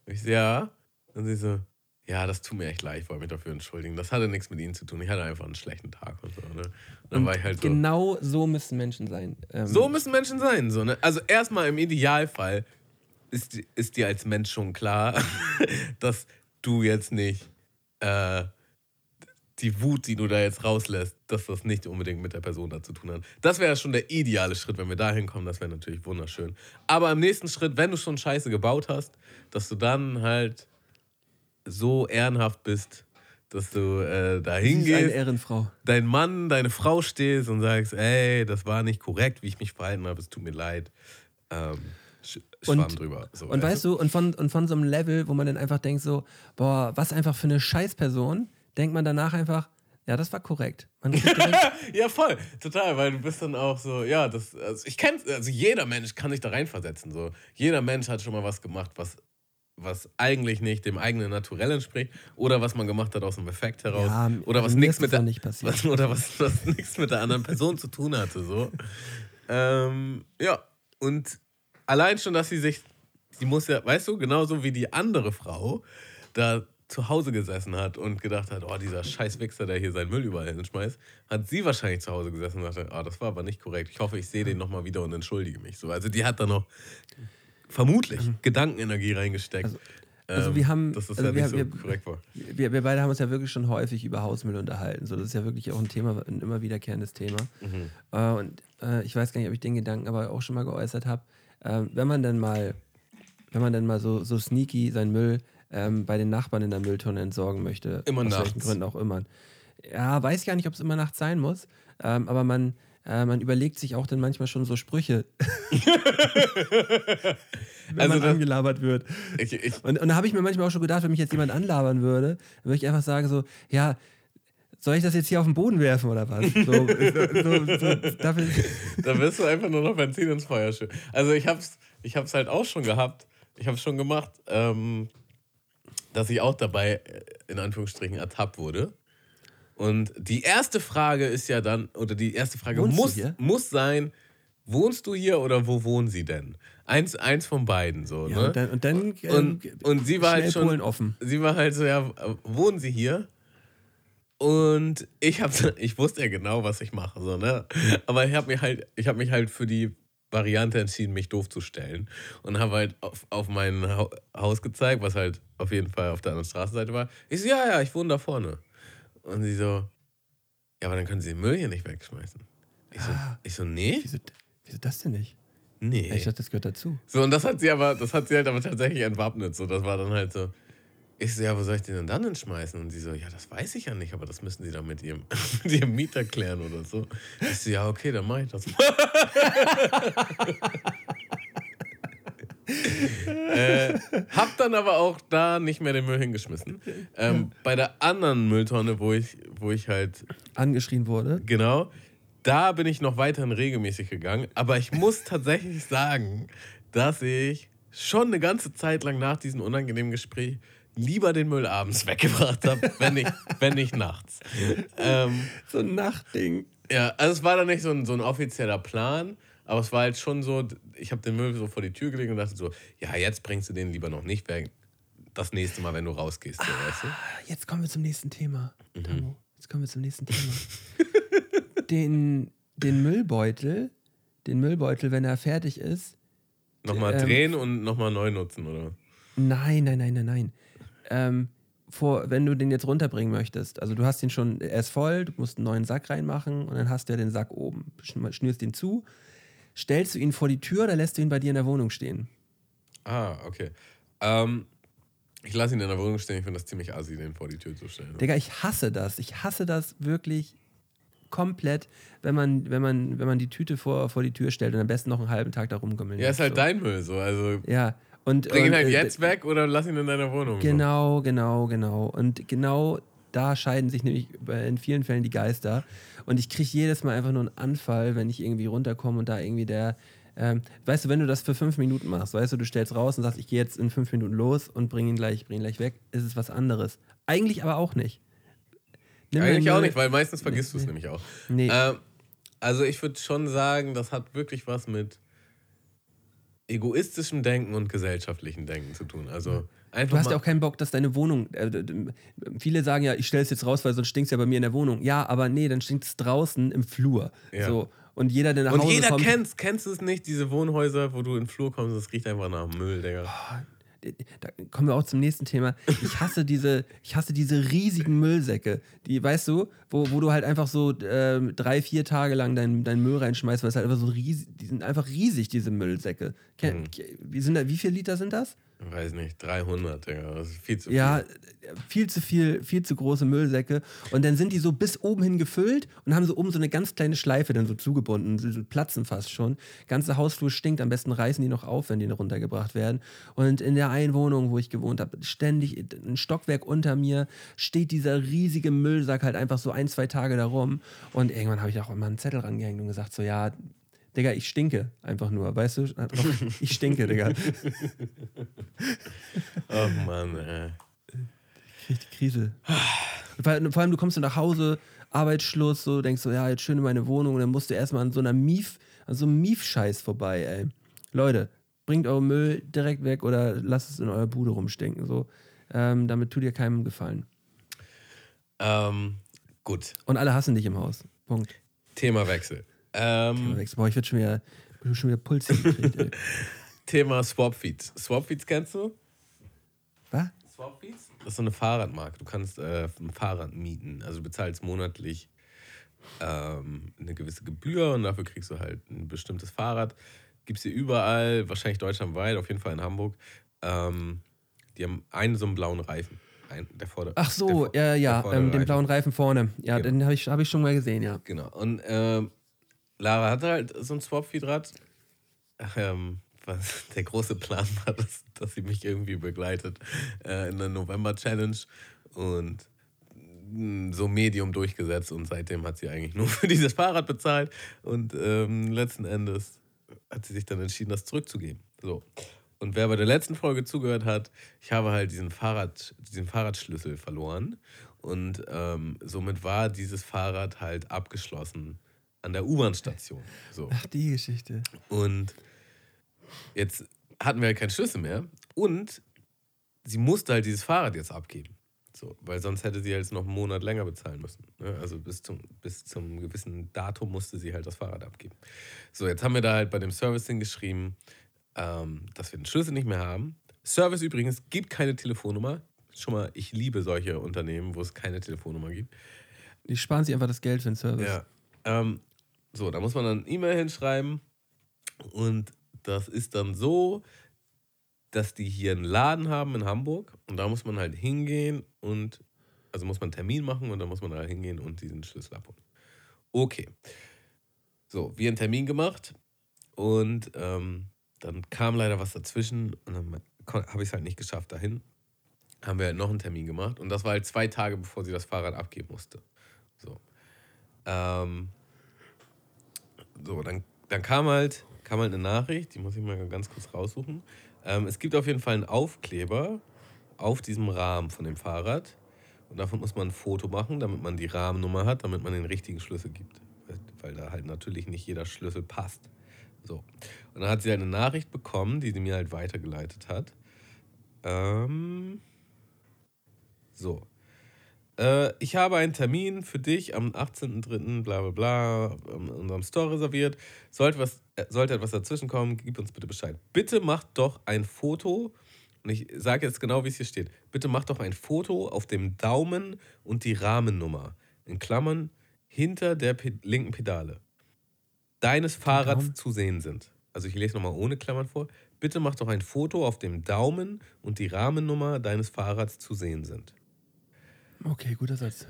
Und ich so, ja. Und sie so, ja, das tut mir echt leid, ich wollte mich dafür entschuldigen. Das hatte nichts mit ihnen zu tun. Ich hatte einfach einen schlechten Tag und so. Ne? Und dann Und war ich halt so. Genau so müssen Menschen sein. Ähm, So müssen Menschen sein. So, ne? Also erstmal im Idealfall ist, ist dir als Mensch schon klar, dass du jetzt nicht äh, die Wut, die du da jetzt rauslässt, dass das nicht unbedingt mit der Person da zu tun hat. Das wäre schon der ideale Schritt, wenn wir da hinkommen. Das wäre natürlich wunderschön. Aber im nächsten Schritt, wenn du schon Scheiße gebaut hast, dass du dann halt so ehrenhaft bist, dass du äh, da hingehst Ehrenfrau. dein Mann, deine Frau stehst und sagst, ey, das war nicht korrekt, wie ich mich verhalten habe, es tut mir leid. Ähm, Und- drüber. So, Und weißt du, und von, und von so einem Level, wo man dann einfach denkt, so, boah, was einfach für eine Scheißperson, denkt man danach einfach, ja, das war korrekt. Ja, voll, total, weil du bist dann auch so, ja, das, also ich kenne, also jeder Mensch kann sich da reinversetzen, so. Jeder Mensch hat schon mal was gemacht, was, was eigentlich nicht dem eigenen Naturell entspricht oder was man gemacht hat aus dem Effekt heraus Ja, oder was nichts mit der, nicht was, oder was, was nichts mit der anderen Person zu tun hatte, so. Ähm, ja, und allein schon, dass sie sich, sie muss ja, weißt du, genauso wie die andere Frau da zu Hause gesessen hat und gedacht hat, oh, dieser scheiß Wichser, der hier seinen Müll überall hinschmeißt, hat sie wahrscheinlich zu Hause gesessen und dachte, ah, das war aber nicht korrekt. Ich hoffe, ich sehe den nochmal wieder und entschuldige mich. So, also die hat da noch vermutlich Gedankenenergie reingesteckt. Also- also ähm, wir haben- Dass das also ja wir- nicht so wir- korrekt war. wir, wir beide haben uns ja wirklich schon häufig über Hausmüll unterhalten. So, das ist ja wirklich auch ein Thema, ein immer wiederkehrendes Thema. Mhm. Äh, und äh, ich weiß gar nicht, ob ich den Gedanken aber auch schon mal geäußert habe. Äh, wenn man dann mal, wenn man dann mal so, so sneaky seinen Müll ähm, bei den Nachbarn in der Mülltonne entsorgen möchte, Immer aus nachts. welchen Gründen auch immer. Ja, weiß ich gar nicht, ob es immer nachts sein muss, ähm, aber man, äh, man überlegt sich auch dann manchmal schon so Sprüche, wenn Also man das- angelabert wird. Ich, ich, Und, und da habe ich mir manchmal auch schon gedacht, wenn mich jetzt jemand anlabern würde, dann würde ich einfach sagen so, ja, soll ich das jetzt hier auf den Boden werfen oder was? So, so, so, ich, Da wirst du einfach nur noch Benzin ins Feuer schütten. Also ich hab's, ich hab's halt auch schon gehabt. Ich hab's schon gemacht, ähm, dass ich auch dabei, äh, in Anführungsstrichen, ertappt wurde. Und die erste Frage ist ja dann, oder die erste Frage Wohnst muss, muss sein, wohnst du hier oder wo wohnen sie denn? Eins, eins von beiden so, ja, ne? und dann, und dann ähm, Und, und sie war halt schon. Polen offen. Sie war halt so, ja, wohnen Sie hier? Und ich hab, ich wusste ja genau, was ich mache, so, ne? Aber ich habe mich halt, ich habe mich halt für die Variante entschieden, mich doof zu stellen. Und habe halt auf, auf mein Hau- Haus gezeigt, was halt auf jeden Fall auf der anderen Straßenseite war. Ich so, ja, ja, ich wohne da vorne. Und sie so, ja, aber dann können Sie den Müll hier nicht wegschmeißen. Ich so, Ah. ich so nee, Wieso, wieso das denn nicht? nee. Ich dachte, das gehört dazu. So, und das hat sie aber, das hat sie halt aber tatsächlich entwappnet. So, das war dann halt so. Ich so, ja, wo soll ich den denn dann hinschmeißen? Und sie so, ja, das weiß ich ja nicht, aber das müssen sie dann mit ihrem, mit ihrem Mieter klären oder so. Ich so, ja, okay, dann mach ich das. äh, hab dann aber auch da nicht mehr den Müll hingeschmissen. Ähm, bei der anderen Mülltonne, wo ich, wo ich halt Angeschrien wurde. Genau. Da bin ich noch weiterhin regelmäßig gegangen. Aber ich muss tatsächlich sagen, dass ich schon eine ganze Zeit lang nach diesem unangenehmen Gespräch lieber den Müll abends weggebracht habe, wenn nicht, wenn nicht nachts. Ähm, So ein Nachtding. ja, also es war dann nicht so ein, so ein offizieller Plan, aber es war halt schon so, ich habe den Müll so vor die Tür gelegt und dachte so, ja, jetzt bringst du den lieber noch nicht weg. Das nächste Mal, wenn du rausgehst, so, weißt du? Ah, Jetzt kommen wir zum nächsten Thema. Mhm. Jetzt kommen wir zum nächsten Thema. den, den Müllbeutel, den Müllbeutel, wenn er fertig ist, Nochmal Ähm, drehen und nochmal neu nutzen, oder? Nein, nein, nein, nein, nein. Ähm, vor, wenn du den jetzt runterbringen möchtest, also du hast den schon, er ist voll, du musst einen neuen Sack reinmachen und dann hast du ja den Sack oben. Schn- Schnürst ihn zu, stellst du ihn vor die Tür oder lässt du ihn bei dir in der Wohnung stehen? Ah, okay. Ähm, Ich lasse ihn in der Wohnung stehen, ich finde das ziemlich assi, den vor die Tür zu stellen. Digga, ich hasse das. Ich hasse das wirklich komplett, wenn man, wenn man, wenn man die Tüte vor, vor die Tür stellt und am besten noch einen halben Tag da rumgummeln Ja, ist halt so. dein Müll so. Also Ja. Und, bring ihn und, halt äh, jetzt weg oder lass ihn in deiner Wohnung. Genau, genau, genau. Und genau da scheiden sich nämlich bei- in vielen Fällen die Geister. Und ich kriege jedes Mal einfach nur einen Anfall, wenn ich irgendwie runterkomme und da irgendwie der. Ähm, weißt du, wenn du das für fünf Minuten machst, weißt du, du stellst raus und sagst, ich gehe jetzt in fünf Minuten los und bring ihn gleich, bring ihn gleich weg, ist es was anderes. Eigentlich aber auch nicht. Nimm Eigentlich auch nicht, weil meistens vergisst du es nee. nämlich auch. Nee. Ähm, also ich würde schon sagen, das hat wirklich was mit egoistischem Denken und gesellschaftlichem Denken zu tun. Also einfach Du hast ja auch keinen Bock, dass deine Wohnung. Äh, viele sagen ja, ich stelle es jetzt raus, weil sonst stinkt es ja bei mir in der Wohnung. Ja, aber nee, dann stinkt es draußen im Flur. Ja. So. Und jeder, der nach und Hause jeder kommt. kennst du es nicht, diese Wohnhäuser, wo du in den Flur kommst, es riecht einfach nach Müll, Digga. da kommen wir auch zum nächsten Thema. Ich hasse diese, ich hasse diese riesigen Müllsäcke. Die, weißt du, wo, wo du halt einfach so ähm, drei, vier Tage lang deinen dein Müll reinschmeißt, weil es halt einfach so riesig, die sind einfach riesig, diese Müllsäcke. Ken, Mhm. wie, sind da, wie viel Liter sind das? Ich weiß nicht, 300, Digga. Das ist viel zu Ja, viel. viel zu viel, viel zu große Müllsäcke. Und dann sind die so bis oben hin gefüllt und haben so oben so eine ganz kleine Schleife dann so zugebunden. Sie platzen fast schon. Ganze Hausflur stinkt. Am besten reißen die noch auf, wenn die runtergebracht werden. Und in der einen Wohnung, wo ich gewohnt habe, ständig ein Stockwerk unter mir, steht dieser riesige Müllsack halt einfach so ein, zwei Tage da rum. Und irgendwann habe ich auch immer einen Zettel rangehängt und gesagt: So, ja. Digga, ich stinke einfach nur, weißt du? Ich stinke, Digga. Oh Mann, ey. krieg die Krise. vor, allem- du kommst so nach Hause, Arbeitsschluss, so denkst du, ja, jetzt schön in meine Wohnung und dann musst du erstmal an so einer Mief, an so einem Mief-Scheiß vorbei, ey. Leute, bringt euren Müll direkt weg oder lasst es in eurer Bude rumstinken. So. Ähm, damit tut ihr keinem Gefallen. Ähm, gut, Und alle hassen dich im Haus. Punkt. Themawechsel. Ähm, Boah, ich werde schon wieder, schon wieder Puls gekriegt. Thema Swapfeeds. Swapfeeds kennst du? Was? Swapfeeds? Das ist so eine Fahrradmarke. Du kannst äh, ein Fahrrad mieten. Also du bezahlst monatlich ähm, eine gewisse Gebühr und dafür kriegst du halt ein bestimmtes Fahrrad. Gibt es hier überall, wahrscheinlich deutschlandweit, auf jeden Fall in Hamburg. Ähm, die haben einen so einen blauen Reifen. Ein, der Vorder Ach so, ja, der ja, vordere ähm, den blauen Reifen vorne. Ja, Genau. den habe ich, hab ich schon mal gesehen, ja. Genau. Und ähm, Lara hatte halt so ein Swapfeed-Rad. Ähm, was der große Plan war, dass, dass sie mich irgendwie begleitet äh, in der November-Challenge und mh, so Medium durchgesetzt und seitdem hat sie eigentlich nur für dieses Fahrrad bezahlt und ähm, letzten Endes hat sie sich dann entschieden, das zurückzugeben. So. Und wer bei der letzten Folge zugehört hat, ich habe halt diesen, Fahrrad, diesen Fahrradschlüssel verloren und ähm, somit war dieses Fahrrad halt abgeschlossen an der U-Bahn-Station. So. Ach, die Geschichte. Und jetzt hatten wir halt keinen Schlüssel mehr. Und sie musste halt dieses Fahrrad jetzt abgeben. So, weil sonst hätte sie jetzt noch einen Monat länger bezahlen müssen. Ne? Also bis zum, bis zum gewissen Datum musste sie halt das Fahrrad abgeben. So, jetzt haben wir da halt bei dem Service hingeschrieben, ähm, dass wir den Schlüssel nicht mehr haben. Service übrigens gibt keine Telefonnummer. Schon mal, ich liebe solche Unternehmen, wo es keine Telefonnummer gibt. Die sparen sich einfach das Geld für den Service. Ja. Ähm, so, da muss man dann E-Mail hinschreiben und das ist dann so, dass die hier einen Laden haben in Hamburg und da muss man halt hingehen und, also muss man einen Termin machen und dann muss man da hingehen und diesen Schlüssel abholen. Okay. So, wir einen Termin gemacht und ähm, dann kam leider was dazwischen und dann habe ich es halt nicht geschafft dahin. Haben wir halt noch einen Termin gemacht und das war halt zwei Tage, bevor sie das Fahrrad abgeben musste. So. Ähm, so, dann, dann kam, halt, kam halt eine Nachricht, die muss ich mal ganz kurz raussuchen. Ähm, es gibt auf jeden Fall einen Aufkleber auf diesem Rahmen von dem Fahrrad. Und davon muss man ein Foto machen, damit man die Rahmennummer hat, damit man den richtigen Schlüssel gibt. Weil- da halt natürlich nicht jeder Schlüssel passt. So. Und dann hat sie halt eine Nachricht bekommen, die sie mir halt weitergeleitet hat. Ähm, so. Äh, ich habe einen Termin für dich am 18.03. bla bla bla in unserem Store reserviert. Sollte, was, äh, sollte etwas dazwischen kommen, gib uns bitte Bescheid. Bitte macht doch ein Foto, und ich sage jetzt genau, wie es hier steht. Bitte macht doch ein Foto auf dem Daumen und die Rahmennummer. In Klammern hinter der Pe linken Pedale. Deines Fahrrads Daumen? zu sehen sind. Also ich lese nochmal ohne Klammern vor. Bitte mach doch ein Foto, auf dem Daumen und die Rahmennummer deines Fahrrads zu sehen sind. Okay, guter Satz.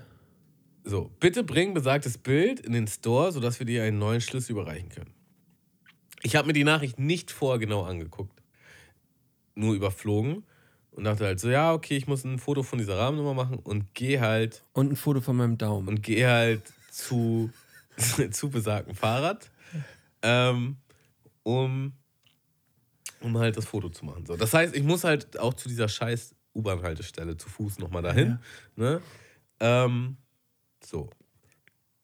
So, bitte bring besagtes Bild in den Store, sodass wir dir einen neuen Schlüssel überreichen können. Ich habe mir die Nachricht nicht vorher genau angeguckt, nur überflogen und dachte halt so, ja, okay, ich muss ein Foto von dieser Rahmennummer machen und gehe halt Und ein Foto von meinem Daumen. und gehe halt zu, zu besagten Fahrrad, ähm, um, um halt das Foto zu machen. So, das heißt, ich muss halt auch zu dieser scheiß U-Bahn-Haltestelle zu Fuß nochmal dahin. Ne? Ähm, so.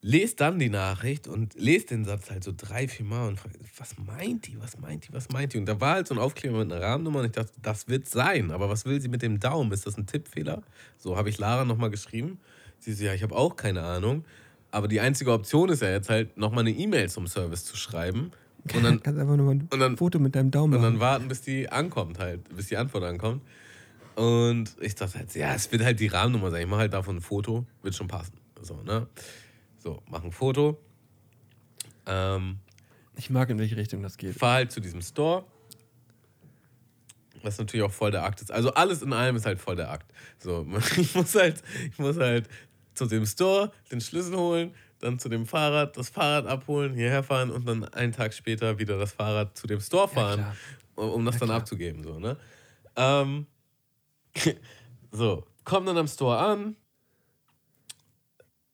Lest dann die Nachricht und lest den Satz halt so drei, vier Mal und fragt, was meint die, was meint die, was meint die? Und da war halt so ein Aufkleber mit einer Rahmennummer und ich dachte, das wird sein, aber was will sie mit dem Daumen? Ist das ein Tippfehler? So habe ich Lara nochmal geschrieben. Sie so, ja, ich habe auch keine Ahnung. Aber die einzige Option ist ja jetzt halt, nochmal eine E-Mail zum Service zu schreiben. Und dann, Kannst einfach nur mal ein und dann- Foto mit deinem Daumen und dann warten, bis die ankommt halt, bis die Antwort ankommt. Und ich dachte halt, ja, es wird halt die Rahmennummer sein. Ich mache halt davon ein Foto, wird schon passen. So, ne? So, mach ein Foto. Ähm, Ich mag, in welche Richtung das geht. fahr halt zu diesem Store. Was natürlich auch voll der Akt ist. Also alles in allem ist halt voll der Akt. So, ich muss halt, ich muss halt zu dem Store den Schlüssel holen, dann zu dem Fahrrad das Fahrrad abholen, hierher fahren und dann einen Tag später wieder das Fahrrad zu dem Store fahren, klar. um, um das Ja, dann klar. abzugeben. So, ne? ähm, so, komm dann am Store an.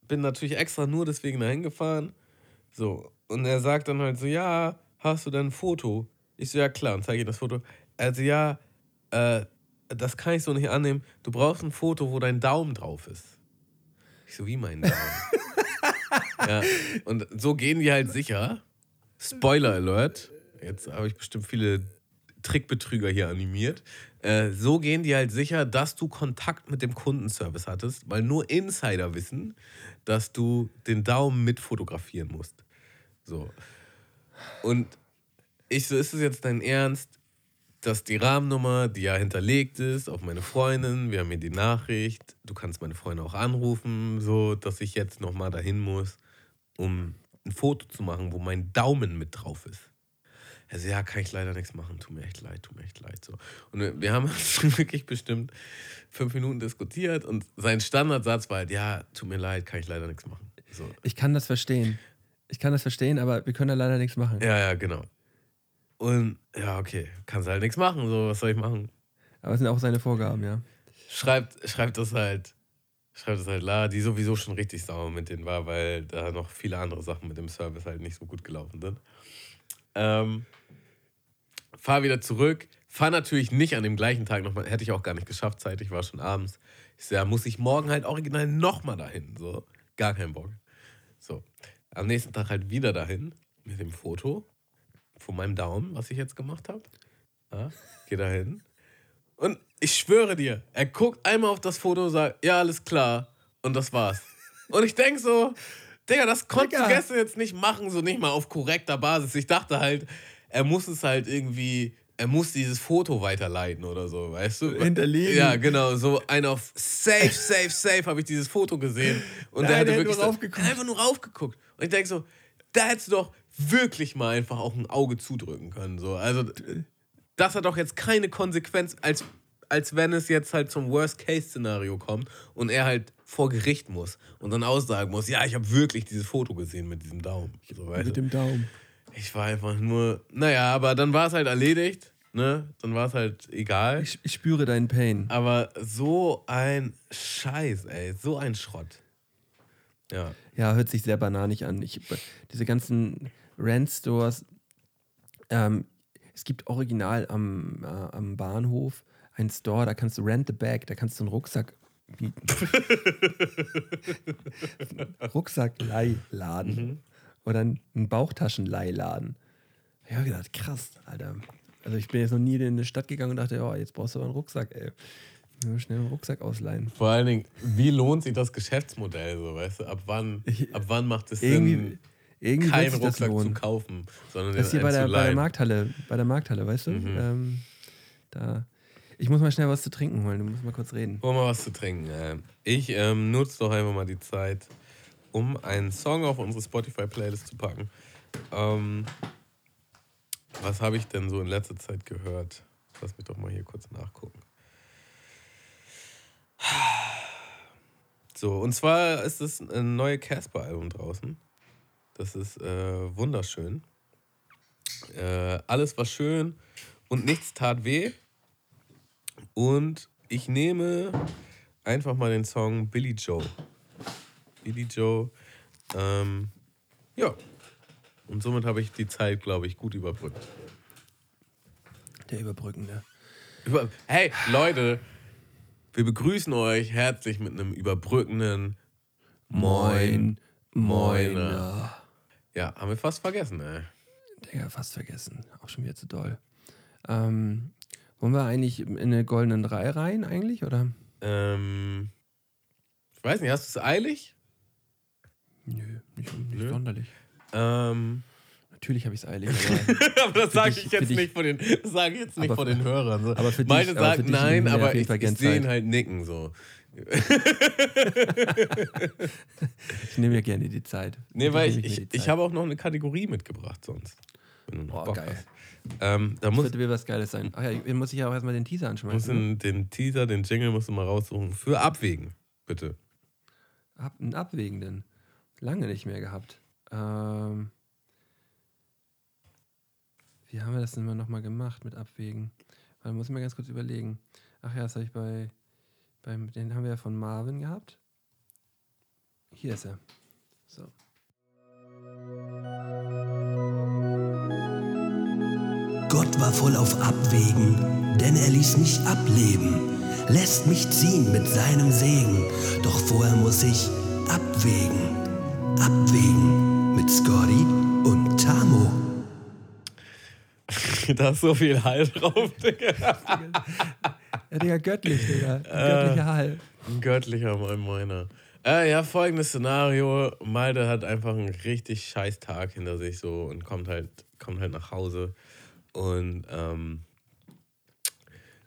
Bin natürlich extra nur deswegen dahin gefahren. So, und er sagt dann halt so, ja, hast du denn ein Foto? Ich so, ja klar, und zeige ihm das Foto. Also ja, äh, das kann ich so nicht annehmen. Du brauchst ein Foto, wo dein Daumen drauf ist. Ich so, wie mein Daumen? ja, und so gehen die halt sicher. Spoiler Alert. Jetzt habe ich bestimmt viele Trickbetrüger hier animiert. Äh, so gehen die halt sicher, dass du Kontakt mit dem Kundenservice hattest, weil nur Insider wissen, dass du den Daumen mit fotografieren musst. So. Und ich so, ist es jetzt dein Ernst, dass die Rahmennummer, die ja hinterlegt ist, auf meine Freundin, wir haben hier die Nachricht, du kannst meine Freundin auch anrufen, so, dass ich jetzt nochmal dahin muss, um ein Foto zu machen, wo mein Daumen mit drauf ist. Also ja, kann ich leider nichts machen, tut mir echt leid, tut mir echt leid. So. Und wir, wir haben wirklich bestimmt fünf Minuten diskutiert und sein Standardsatz war halt, ja, tut mir leid, kann ich leider nichts machen. So. Ich kann das verstehen. Ich kann das verstehen, aber wir können da leider nichts machen. Ja, ja, genau. Und ja, okay, kannst halt nichts machen, so, was soll ich machen? Aber es sind auch seine Vorgaben, ja. Schreibt, schreibt das halt, schreibt das halt La, die sowieso schon richtig sauer mit denen war, weil da noch viele andere Sachen mit dem Service halt nicht so gut gelaufen sind. Ähm, fahr wieder zurück, fahr natürlich nicht an dem gleichen Tag nochmal, hätte ich auch gar nicht geschafft, zeitig war schon abends. Ich so, ja, muss ich morgen halt original nochmal dahin, so, gar keinen Bock. So, am nächsten Tag halt wieder dahin mit dem Foto von meinem Daumen, was ich jetzt gemacht habe. Ja, geh dahin. Und ich schwöre dir, er guckt einmal auf das Foto und sagt, ja, alles klar. Und das war's. Und ich denk so, Digga, das konntest du gestern jetzt nicht machen, so nicht mal auf korrekter Basis. Ich dachte halt, er muss es halt irgendwie, er muss dieses Foto weiterleiten oder so, weißt du? Hinterlegen. Ja, genau, so ein auf safe, safe, safe habe ich dieses Foto gesehen. Und Nein, der hatte der wirklich nur so- einfach nur raufgeguckt. Und ich denk so, da hättest du doch wirklich mal einfach auch ein Auge zudrücken können. So. Also, das hat doch jetzt keine Konsequenz, als, als wenn es jetzt halt zum Worst-Case-Szenario kommt und er halt vor Gericht muss und dann aussagen muss, ja, ich habe wirklich dieses Foto gesehen mit diesem Daumen. So, Mit dem Daumen. Ich war einfach nur, naja, aber dann war es halt erledigt, ne? Dann war es halt egal. Ich, ich spüre deinen Pain. Aber so ein Scheiß, ey, so ein Schrott. Ja. Ja, hört sich sehr bananig an. Ich, diese ganzen Rent-Stores, ähm, es gibt original am, äh, am Bahnhof einen Store, da kannst du rent the bag, da kannst du einen Rucksack bieten. Rucksackleihladen. Oder einen Bauchtaschenleihladen. Ich habe gedacht, krass, Alter. Also ich bin jetzt noch nie in eine Stadt gegangen und dachte, ja, jetzt brauchst du aber einen Rucksack, ey. Nur schnell einen Rucksack ausleihen. Vor allen Dingen, wie lohnt sich das Geschäftsmodell so, weißt du? Ab wann, Ich- ab wann macht es Sinn, irgendwie keinen Rucksack zu kaufen, sondern Das ist hier bei der, bei der? Markthalle, bei der Markthalle, weißt du? Mhm. Ähm, da. Ich muss mal schnell was zu trinken holen, du musst mal kurz reden. Hol mal was zu trinken. Äh. Ich ähm, nutze doch einfach mal die Zeit, um einen Song auf unsere Spotify-Playlist zu packen. Ähm, was habe ich denn so in letzter Zeit gehört? Lass mich doch mal hier kurz nachgucken. So, und zwar ist es ein neues Casper-Album draußen. Das ist äh, wunderschön. Äh, alles war schön und nichts tat weh. Und ich nehme einfach mal den Song Billy Joe. Billy Joe. Ähm, ja. Und somit habe ich die Zeit, glaube ich, gut überbrückt. Der Überbrückende. Über hey, Leute, wir begrüßen euch herzlich mit einem überbrückenden Moin. Moiner. Ja, haben wir fast vergessen, ey. Digga, fast vergessen. Auch schon wieder zu doll. Ähm, wollen wir eigentlich in eine goldenen Drei rein eigentlich, oder? Ähm, ich weiß nicht, hast du es eilig? Nö, nicht, nicht Nö. sonderlich. Ähm, Natürlich habe ich es eilig, aber aber das sage ich jetzt dich- nicht vor den, sage ich jetzt nicht Aber für- den Hörern. So. aber für dich- Meine sagen dich nein, aber ich, ich sehe ihn halt nicken so. ich nehme mir gerne die Zeit. Nee, weil ich, ich, ich habe auch noch eine Kategorie mitgebracht sonst. Noch Boah, geil. Ähm, da Das muss, mir was Geiles sein. Ach ja, ich- muss ich ja auch erstmal den Teaser anschmeißen. du den Teaser, den Jingle musst du mal raussuchen. Für Abwägen, bitte. Hab einen Abwägenden. Lange nicht mehr gehabt. Ähm, wie haben wir das denn mal nochmal gemacht mit Abwägen? Weil muss ich mal ganz kurz überlegen. Ach ja, das habe ich bei, beim, den haben wir ja von Marvin gehabt. Hier ist er. So. Gott war voll auf Abwägen, denn er ließ mich ableben, lässt mich ziehen mit seinem Segen. Doch vorher muss ich abwägen, abwägen mit Scotty und Tamo. da ist so viel Hall drauf, Digga. Ja, Digga, göttlich, Digga. Göttlicher Hall. Ein göttlicher Moin Moiner. Äh, ja, folgendes Szenario. Malte hat einfach einen richtig scheiß Tag hinter sich so und kommt halt, kommt halt nach Hause und ähm,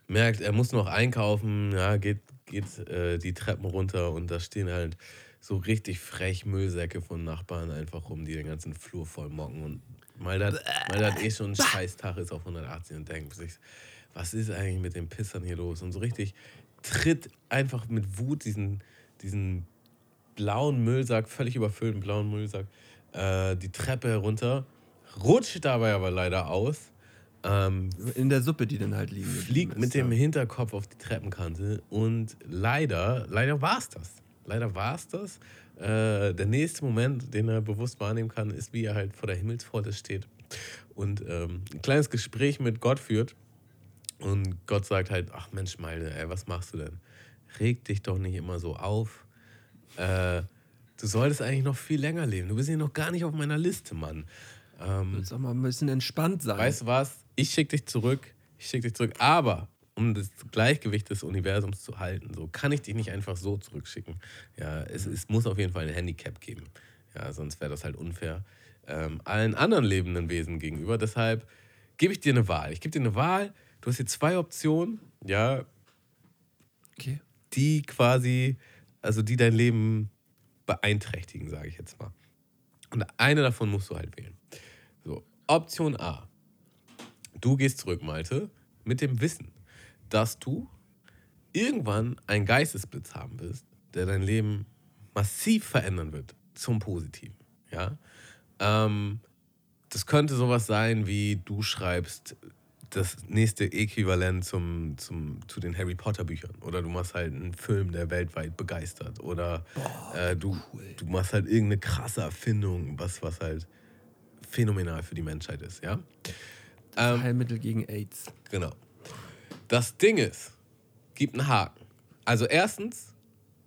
merkt, er muss noch einkaufen, ja, geht, geht äh, die Treppen runter und da stehen halt so richtig frech Müllsäcke von Nachbarn einfach rum, die den ganzen Flur voll mocken und Malte hat eh schon einen scheiß Tag, ist auf 180 und denkt sich, was ist eigentlich mit den Pissern hier los? Und so richtig tritt einfach mit Wut diesen, diesen blauen Müllsack, völlig überfüllten blauen Müllsack, äh, die Treppe herunter, rutscht dabei aber leider aus, ähm, In der Suppe, die dann halt geblieben fliegt mit dem. Hinterkopf auf die Treppenkante und leider, leider war es das. Leider war es das. Äh, der nächste Moment, den er bewusst wahrnehmen kann, ist, wie er halt vor der Himmelspforte steht und ähm, ein kleines Gespräch mit Gott führt. Und Gott sagt halt, ach Mensch, Malte, ey, was machst du denn? Reg dich doch nicht immer so auf. Äh, du solltest eigentlich noch viel länger leben. Du bist hier noch gar nicht auf meiner Liste, Mann. Ähm, Du sollst auch mal ein bisschen entspannt sein. Weißt du was? Ich schicke dich zurück. Ich schicke dich zurück. Aber um das Gleichgewicht des Universums zu halten, so kann ich dich nicht einfach so zurückschicken. Ja, es, es muss auf jeden Fall ein Handicap geben. Ja, sonst wäre das halt unfair ähm, allen anderen lebenden Wesen gegenüber. Deshalb gebe ich dir eine Wahl. Ich gebe dir eine Wahl. Du hast hier zwei Optionen, ja, okay. die quasi, also die dein Leben beeinträchtigen, sage ich jetzt mal. Und eine davon musst du halt wählen. So, Option A. Du gehst zurück, Malte, mit dem Wissen, dass du irgendwann einen Geistesblitz haben wirst, der dein Leben massiv verändern wird zum Positiven. Ja? Ähm, das könnte sowas sein wie du schreibst das nächste Äquivalent zum, zum, zu den Harry Potter Büchern. Oder du machst halt einen Film, der weltweit begeistert. Oder äh, du, du machst halt irgendeine krasse Erfindung, was, was halt phänomenal für die Menschheit ist. Ja? Ähm, Heilmittel gegen AIDS. Genau. Das Ding ist, gibt einen Haken. Also erstens,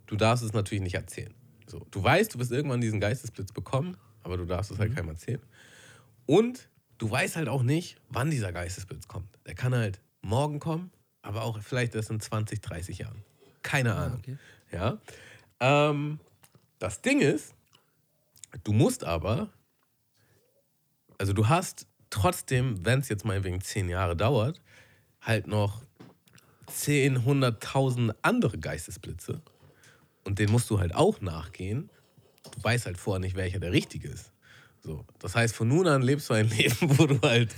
du darfst es natürlich nicht erzählen. So, du weißt, du wirst irgendwann diesen Geistesblitz bekommen, aber du darfst es halt keinem erzählen. Und du weißt halt auch nicht, wann dieser Geistesblitz kommt. Der kann halt morgen kommen, aber auch vielleicht erst in 20, 30 Jahren. Keine Ahnung. okay. Ja. Ähm, das Ding ist, du musst aber, also du hast trotzdem, wenn es jetzt mal wegen 10 Jahre dauert, halt noch 10, 100.000 andere Geistesblitze. Und den musst du halt auch nachgehen. Du weißt halt vorher nicht, welcher der richtige ist. So, das heißt, von nun an lebst du ein Leben, wo du halt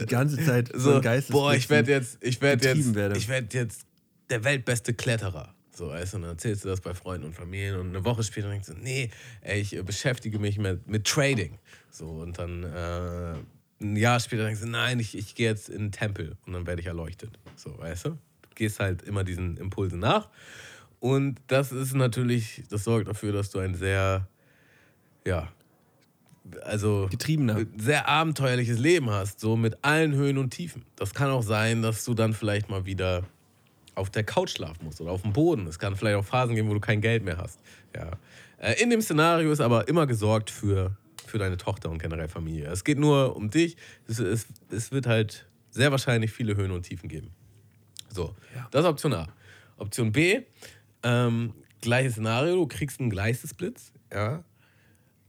Die ganze Zeit so, boah, ich werde jetzt, ich werde jetzt, werde. ich werde jetzt der weltbeste Kletterer. So, weißt du, und dann erzählst du das bei Freunden und Familien und eine Woche später denkst du, nee, ey, ich äh, beschäftige mich mit, mit Trading. So, und dann äh, ein Jahr später denkst du, nein, ich, ich gehe jetzt in den Tempel und dann werde ich erleuchtet. So, weißt du? Du gehst halt immer diesen Impulsen nach. Und das ist natürlich, das sorgt dafür, dass du ein sehr, ja, also Getriebener. sehr abenteuerliches Leben hast, so mit allen Höhen und Tiefen. Das kann auch sein, dass du dann vielleicht mal wieder auf der Couch schlafen musst oder auf dem Boden. Es kann vielleicht auch Phasen geben, wo du kein Geld mehr hast. Ja. Äh, In dem Szenario ist aber immer gesorgt für, für deine Tochter und generell Familie. Es geht nur um dich. Es, es, es wird halt sehr wahrscheinlich viele Höhen und Tiefen geben. So, Ja. das ist Option A. Option B, ähm, gleiches Szenario, du kriegst einen Gleistesblitz, ja,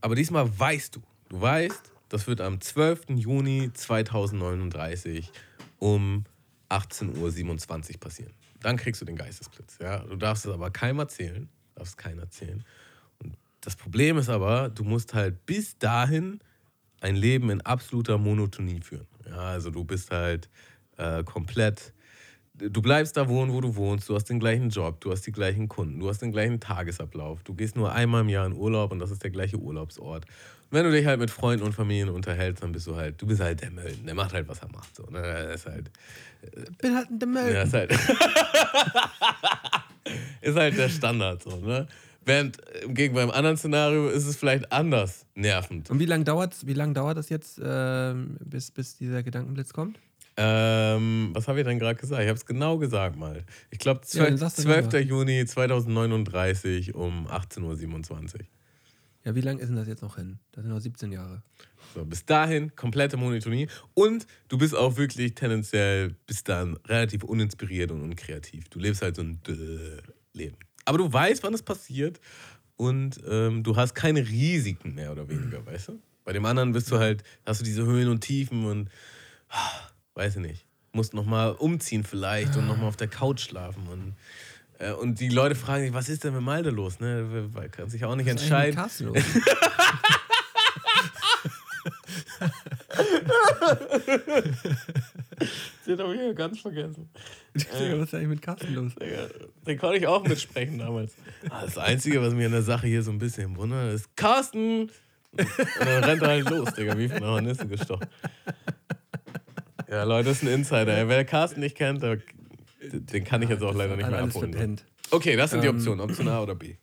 aber diesmal weißt du, du weißt, das wird am 12. Juni 2039 um 18.27 Uhr passieren. Dann kriegst du den Geistesblitz. Ja? Du darfst es aber keinem erzählen. Darfst keinem erzählen. Das Problem ist aber, du musst halt bis dahin ein Leben in absoluter Monotonie führen. Ja, also du bist halt äh, komplett, du bleibst da wohnen, wo du wohnst, du hast den gleichen Job, du hast die gleichen Kunden, du hast den gleichen Tagesablauf, du gehst nur einmal im Jahr in Urlaub und das ist der gleiche Urlaubsort. Und wenn du dich halt mit Freunden und Familien unterhältst, dann bist du halt, du bist halt der Mölden, der macht halt, was er macht. So, ne? Er ist halt, bin halt der Müll. ja, ist halt, ist halt der Standard so, ne? Während im Gegenteil beim anderen Szenario ist es vielleicht anders nervend. Und wie lange dauert's, wie lang dauert das jetzt, ähm, bis, bis dieser Gedankenblitz kommt? Ähm, was habe ich denn gerade gesagt? Ich habe es genau gesagt mal. Ich glaube, Ja, dann sag's doch 12. nochmal. Juni 2039 um 18.27 Uhr. Ja, wie lange ist denn das jetzt noch hin? Das sind noch 17 Jahre. So, bis dahin komplette Monotonie und du bist auch wirklich tendenziell bis dann relativ uninspiriert und unkreativ. Du lebst halt so ein Dö- Leben. Aber du weißt, wann es passiert und ähm, du hast keine Risiken mehr oder weniger, weißt du? Bei dem anderen bist du halt, hast du diese Höhen und Tiefen und ah, weiß ich nicht, musst nochmal umziehen vielleicht und nochmal auf der Couch schlafen und äh, und die Leute fragen sich, was ist denn mit Malte los? Ne? Weil kann sich auch nicht Was ist entscheiden. Carsten los? Den habe ich ja ganz vergessen. Digga, was ist eigentlich mit Carsten los? Digga, Den konnte ich auch mitsprechen damals. Ah, Das Einzige, was mir in der Sache hier so ein bisschen wundert, ist Carsten! Und dann rennt er halt los, Digga, wie von der Hornisse gestochen. Ja, Leute, das ist ein Insider. Wer Carsten nicht kennt, der, den kann ich jetzt auch leider nicht mehr abholen. Okay, das sind die Ähm, Optionen. Option A oder B.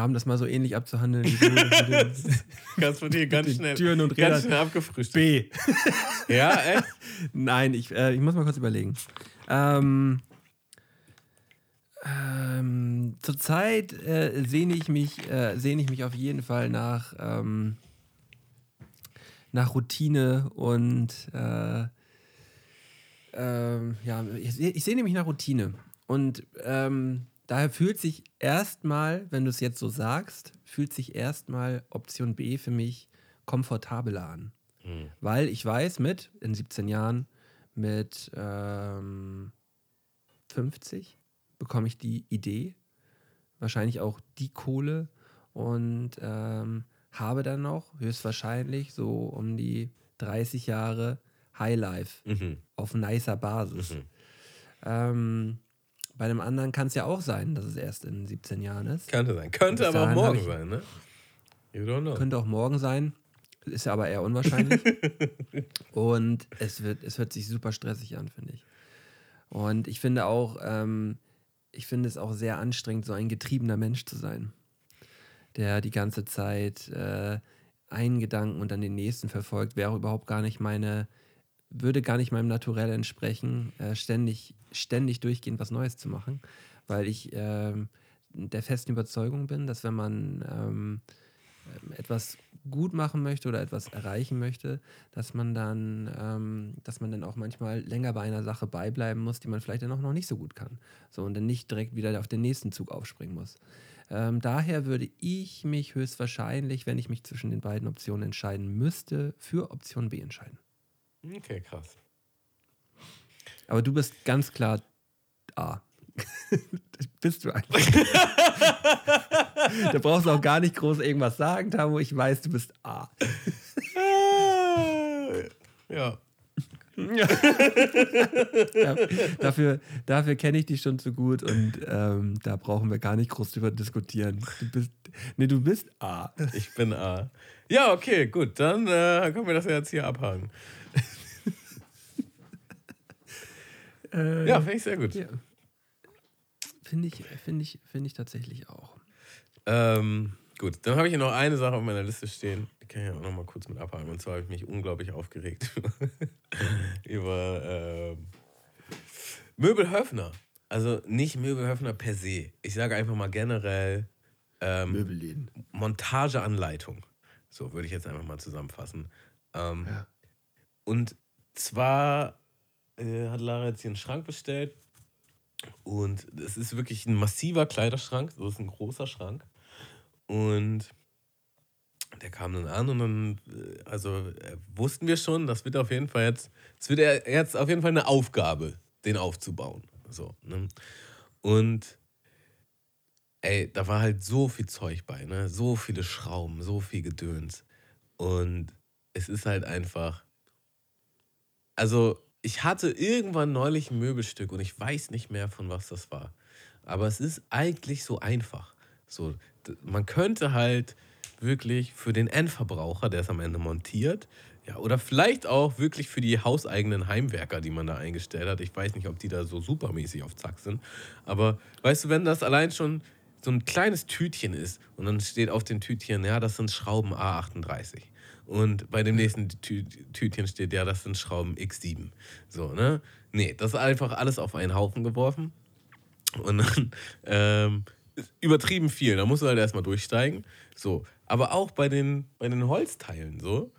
haben das mal so ähnlich abzuhandeln wie du den Ganz von dir ganz schnell, Türen und Rädern. ganz schnell abgefrühstückt. B. Ja, echt? Nein, ich, äh, ich muss mal kurz überlegen. Ähm, ähm, Zurzeit äh, sehne ich mich, äh, sehne ich mich auf jeden Fall nach, ähm, nach Routine und äh, ähm, ja, ich, ich sehne mich nach Routine. Und ähm, daher fühlt sich erstmal, wenn du es jetzt so sagst, fühlt sich erstmal Option B für mich komfortabler an. Weil ich weiß, mit in 17 Jahren, mit ähm, 50 bekomme ich die Idee, wahrscheinlich auch die Kohle und ähm, habe dann noch höchstwahrscheinlich so um die 30 Jahre Highlife Mhm. auf nicer Basis. Ähm, bei dem anderen kann es ja auch sein, dass es erst in 17 Jahren ist. Könnte sein. Könnte aber auch morgen ich- sein, ne? You don't know. Könnte auch morgen sein. Ist ja aber eher unwahrscheinlich. und es wird, es hört sich super stressig an, finde ich. Und ich finde auch, ähm, ich finde es auch sehr anstrengend, so ein getriebener Mensch zu sein, der die ganze Zeit äh, einen Gedanken und dann den nächsten verfolgt, wäre auch überhaupt gar nicht meine, würde gar nicht meinem Naturell entsprechen, äh, ständig, ständig durchgehend was Neues zu machen, weil ich ähm, der festen Überzeugung bin, dass wenn man ähm, etwas gut machen möchte oder etwas erreichen möchte, dass man dann, ähm, dass man dann auch manchmal länger bei einer Sache beibleiben muss, die man vielleicht dann auch noch nicht so gut kann. So und dann nicht direkt wieder auf den nächsten Zug aufspringen muss. Ähm, daher würde ich mich höchstwahrscheinlich, wenn ich mich zwischen den beiden Optionen entscheiden müsste, für Option B entscheiden. Okay, krass. Aber du bist ganz klar A. bist du einfach. da brauchst du auch gar nicht groß irgendwas sagen, Tamo. Ich weiß, du bist A. ja. Ja, dafür dafür kenne ich dich schon zu gut und ähm, da brauchen wir gar nicht groß drüber diskutieren. Du bist, nee, du bist A. Ich bin A. Ja, okay, gut. Dann äh, können wir das jetzt hier abhaken. Äh, Ja, finde ich sehr gut. ja. Finde ich, finde ich, finde ich tatsächlich auch. Ähm, gut, dann habe ich hier noch eine Sache auf meiner Liste stehen. Die kann ich auch noch mal kurz mit abhaken. Und zwar habe ich mich unglaublich aufgeregt über ähm, Möbelhöfner. Also nicht Möbelhöfner per se. Ich sage einfach mal generell ähm, Möbelläden. Montageanleitung. So würde ich jetzt einfach mal zusammenfassen. Ähm, Ja. Und zwar äh, hat Lara jetzt hier einen Schrank bestellt. Und es ist wirklich ein massiver Kleiderschrank. So ist ein großer Schrank. Und der kam dann an und dann, äh, also äh, wussten wir schon, das wird auf jeden Fall jetzt, es wird jetzt auf jeden Fall eine Aufgabe, den aufzubauen. So, ne? Und ey, da war halt so viel Zeug bei, ne? So viele Schrauben, so viel Gedöns. Und es ist halt einfach. Also, ich hatte irgendwann neulich ein Möbelstück und ich weiß nicht mehr, von was das war. Aber es ist eigentlich so einfach. So, man könnte halt wirklich für den Endverbraucher, der es am Ende montiert, ja, oder vielleicht auch wirklich für die hauseigenen Heimwerker, die man da eingestellt hat. Ich weiß nicht, ob die da so supermäßig auf Zack sind. Aber weißt du, wenn das allein schon so ein kleines Tütchen ist und dann steht auf den Tütchen, ja, das sind Schrauben A38. Und bei dem nächsten Tü Tütchen steht, ja, das sind Schrauben X7. So, ne? Nee, das ist einfach alles auf einen Haufen geworfen. Und dann ähm, übertrieben viel. Da musst du halt erstmal durchsteigen. So. Aber auch bei den, bei den Holzteilen so.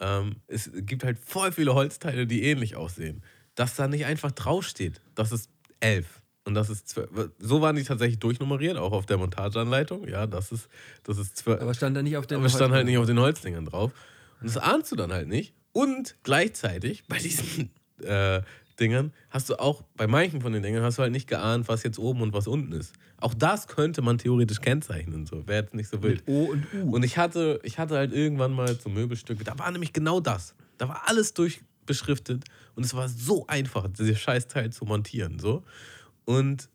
Ähm, es gibt halt voll viele Holzteile, die ähnlich aussehen. Dass da nicht einfach draufsteht, das ist 11 und das ist 12. So waren die tatsächlich durchnummeriert, auch auf der Montageanleitung. Ja, das ist, das ist 12. Aber stand da nicht auf den Aber stand halt nicht auf den Holzdingern drauf. Und das ahnst du dann halt nicht. Und gleichzeitig bei diesen äh, Dingern hast du auch, bei manchen von den Dingern hast du halt nicht geahnt, was jetzt oben und was unten ist. Auch das könnte man theoretisch kennzeichnen. So. Wäre jetzt nicht so wild. O und U. Und ich hatte, ich hatte halt irgendwann mal so Möbelstücke, da war nämlich genau das. Da war alles durchbeschriftet und es war so einfach, dieses Scheißteil zu montieren. So. Und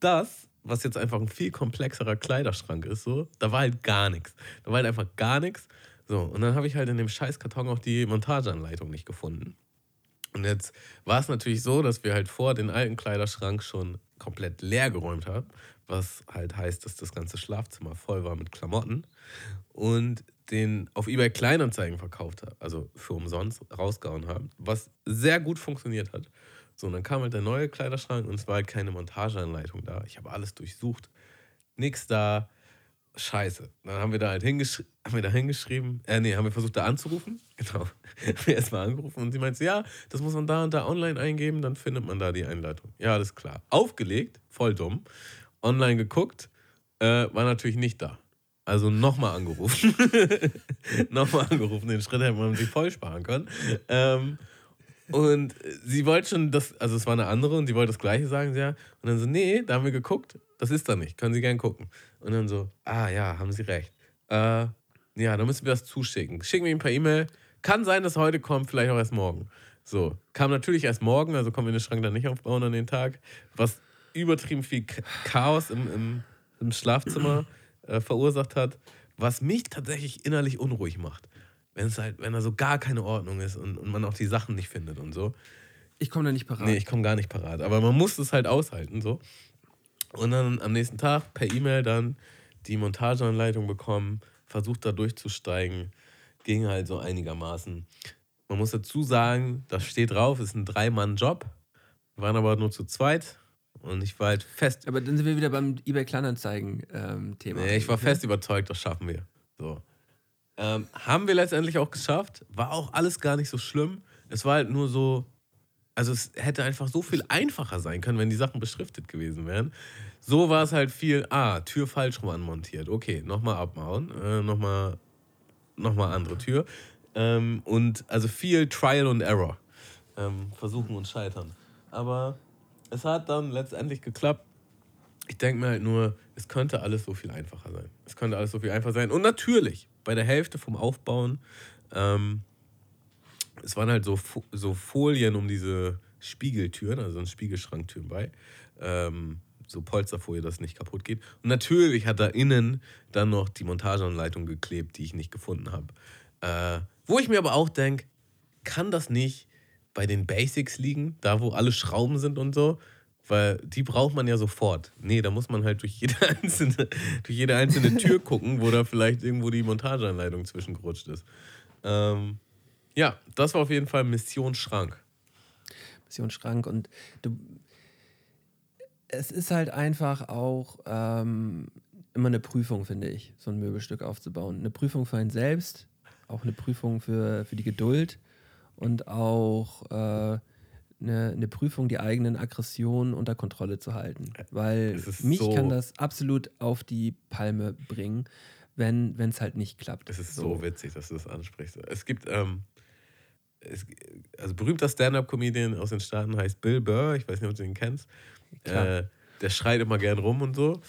das, was jetzt einfach ein viel komplexerer Kleiderschrank ist, so, da war halt gar nichts. Da war halt einfach gar nichts. So, und dann habe ich halt in dem Scheißkarton auch die Montageanleitung nicht gefunden. Und jetzt war es natürlich so, dass wir halt vor den alten Kleiderschrank schon komplett leer geräumt haben, was halt heißt, dass das ganze Schlafzimmer voll war mit Klamotten und den auf eBay Kleinanzeigen verkauft habe, also für umsonst rausgehauen haben, was sehr gut funktioniert hat. So, und dann kam halt der neue Kleiderschrank und es war halt keine Montageanleitung da. Ich habe alles durchsucht, nix da. Scheiße. Dann haben wir da halt hingeschri haben wir da hingeschrieben, äh, nee, haben wir versucht da anzurufen. Genau. haben wir erstmal angerufen und sie meinte, ja, das muss man da und da online eingeben, dann findet man da die Einleitung. Ja, alles klar. Aufgelegt, voll dumm. Online geguckt, äh, war natürlich nicht da. Also nochmal angerufen. nochmal angerufen, den Schritt hätte man sich voll sparen können. Ähm, und sie wollte schon das, also es war eine andere und sie wollte das Gleiche sagen, ja. Und dann so, nee, da haben wir geguckt, das ist da nicht, können Sie gern gucken. Und dann so, ah ja, haben Sie recht. Äh, ja, dann müssen wir das zuschicken. Schicken wir ihm per E-Mail. Kann sein, dass heute kommt, vielleicht auch erst morgen. So, kam natürlich erst morgen, also kommen wir den Schrank dann nicht aufbauen an den Tag, was übertrieben viel Chaos im, im, im Schlafzimmer äh, verursacht hat, was mich tatsächlich innerlich unruhig macht. Wenn es halt, wenn da so gar keine Ordnung ist und, und man auch die Sachen nicht findet und so. Ich komme da nicht parat. Nee, ich komme gar nicht parat. Aber man muss es halt aushalten, so. Und dann am nächsten Tag per E-Mail dann die Montageanleitung bekommen, versucht da durchzusteigen. Ging halt so einigermaßen. Man muss dazu sagen, das steht drauf, ist ein Drei-Mann-Job. Waren aber nur zu zweit. Und ich war halt fest Aber dann sind wir wieder beim eBay Kleinanzeigen-Thema. Nee, ich war fest überzeugt, das schaffen wir. So. Ähm, haben wir letztendlich auch geschafft. War auch alles gar nicht so schlimm. Es war halt nur so, also es hätte einfach so viel einfacher sein können, wenn die Sachen beschriftet gewesen wären. So war es halt viel, ah, Tür falsch rum anmontiert. Okay, nochmal abbauen, äh, nochmal noch mal andere Tür. Ähm, und also viel Trial und Error. Ähm, versuchen und scheitern. Aber es hat dann letztendlich geklappt. ich denke mir halt nur, es könnte alles so viel einfacher sein. Es könnte alles so viel einfacher sein. Und natürlich, bei der Hälfte vom Aufbauen, ähm, es waren halt so, so Folien um diese Spiegeltüren, also ein Spiegelschranktüren bei. Ähm, so Polsterfolie, dass es nicht kaputt geht. Und natürlich hat da innen dann noch die Montageanleitung geklebt, die ich nicht gefunden habe. Äh, wo ich mir aber auch denke, kann das nicht bei den Basics liegen, da wo alle Schrauben sind und so? Weil die braucht man ja sofort. Nee, da muss man halt durch jede einzelne, durch jede einzelne Tür gucken, wo da vielleicht irgendwo die Montageanleitung zwischengerutscht ist. Ähm, ja, das war auf jeden Fall Mission Schrank. Mission Schrank und du, es ist halt einfach auch ähm, immer eine Prüfung, finde ich, so ein Möbelstück aufzubauen. Eine Prüfung für einen selbst, auch eine Prüfung für, für die Geduld und auch äh, eine, eine Prüfung, die eigenen Aggressionen unter Kontrolle zu halten. Weil mich so kann das absolut auf die Palme bringen, wenn es halt nicht klappt. Es ist so. so. witzig, dass du das ansprichst. Es gibt, ähm, es, also berühmter Stand-Up-Comedian aus den Staaten heißt Bill Burr, ich weiß nicht, ob du ihn kennst. Äh, der schreit immer gern rum und so.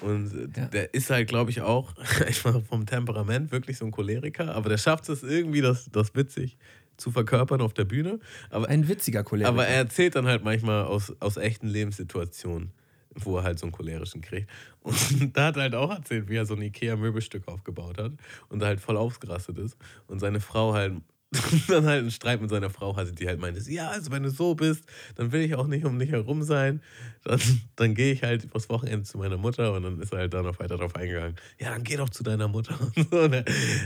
Und ja. der ist halt, glaube ich, auch vom Temperament wirklich so ein Choleriker, aber der schafft es irgendwie, das, das witzig zu verkörpern auf der Bühne. Aber, ein witziger Choleriker. Aber er erzählt dann halt manchmal aus, aus echten Lebenssituationen, wo er halt so einen cholerischen kriegt. Und da hat er halt auch erzählt, wie er so ein Ikea-Möbelstück aufgebaut hat und da halt voll ausgerastet ist. Und seine Frau halt dann halt einen Streit mit seiner Frau hatte, die halt meinte, ja, also wenn du so bist, dann will ich auch nicht um dich herum sein. Dann, dann gehe ich halt übers Wochenende zu meiner Mutter und dann ist er halt da noch weiter drauf eingegangen. Ja, dann geh doch zu deiner Mutter. Und so, ne?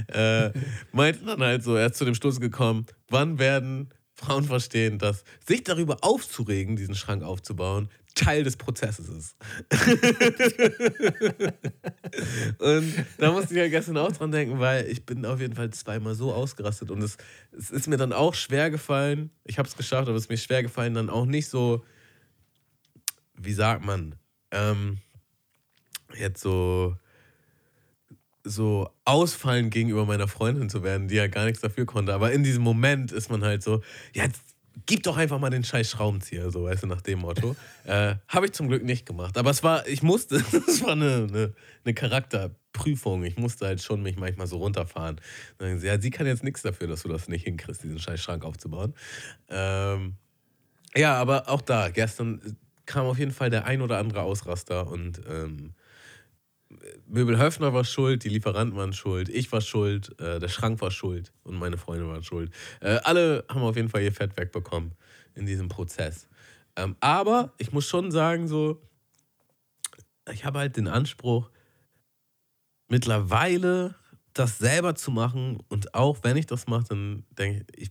äh, meinte dann halt so, er ist zu dem Schluss gekommen, wann werden Frauen verstehen, dass sich darüber aufzuregen, diesen Schrank aufzubauen, Teil des Prozesses ist. und da musste ich ja gestern auch dran denken, weil ich bin auf jeden Fall zweimal so ausgerastet und es, es ist mir dann auch schwer gefallen, ich habe es geschafft, aber es ist mir schwer gefallen, dann auch nicht so, wie sagt man, ähm, jetzt so so ausfallen gegenüber meiner Freundin zu werden, die ja gar nichts dafür konnte. Aber in diesem Moment ist man halt so, jetzt gib doch einfach mal den scheiß Schraubenzieher, so weißt du, nach dem Motto. äh, Habe ich zum Glück nicht gemacht. Aber es war, ich musste, es war eine, eine, eine, Charakterprüfung. Ich musste halt schon mich manchmal so runterfahren. Sie, ja, sie kann jetzt nichts dafür, dass du das nicht hinkriegst, diesen scheiß Schrank aufzubauen. Ähm, ja, aber auch da, gestern kam auf jeden Fall der ein oder andere Ausraster und ähm, Möbel Höfner war schuld, die Lieferanten waren schuld, ich war schuld, äh, der Schrank war schuld und meine Freunde waren schuld. Äh, alle haben auf jeden Fall ihr Fett wegbekommen in diesem Prozess. Ähm, aber ich muss schon sagen, so, ich habe halt den Anspruch, mittlerweile das selber zu machen und auch wenn ich das mache, dann denke ich,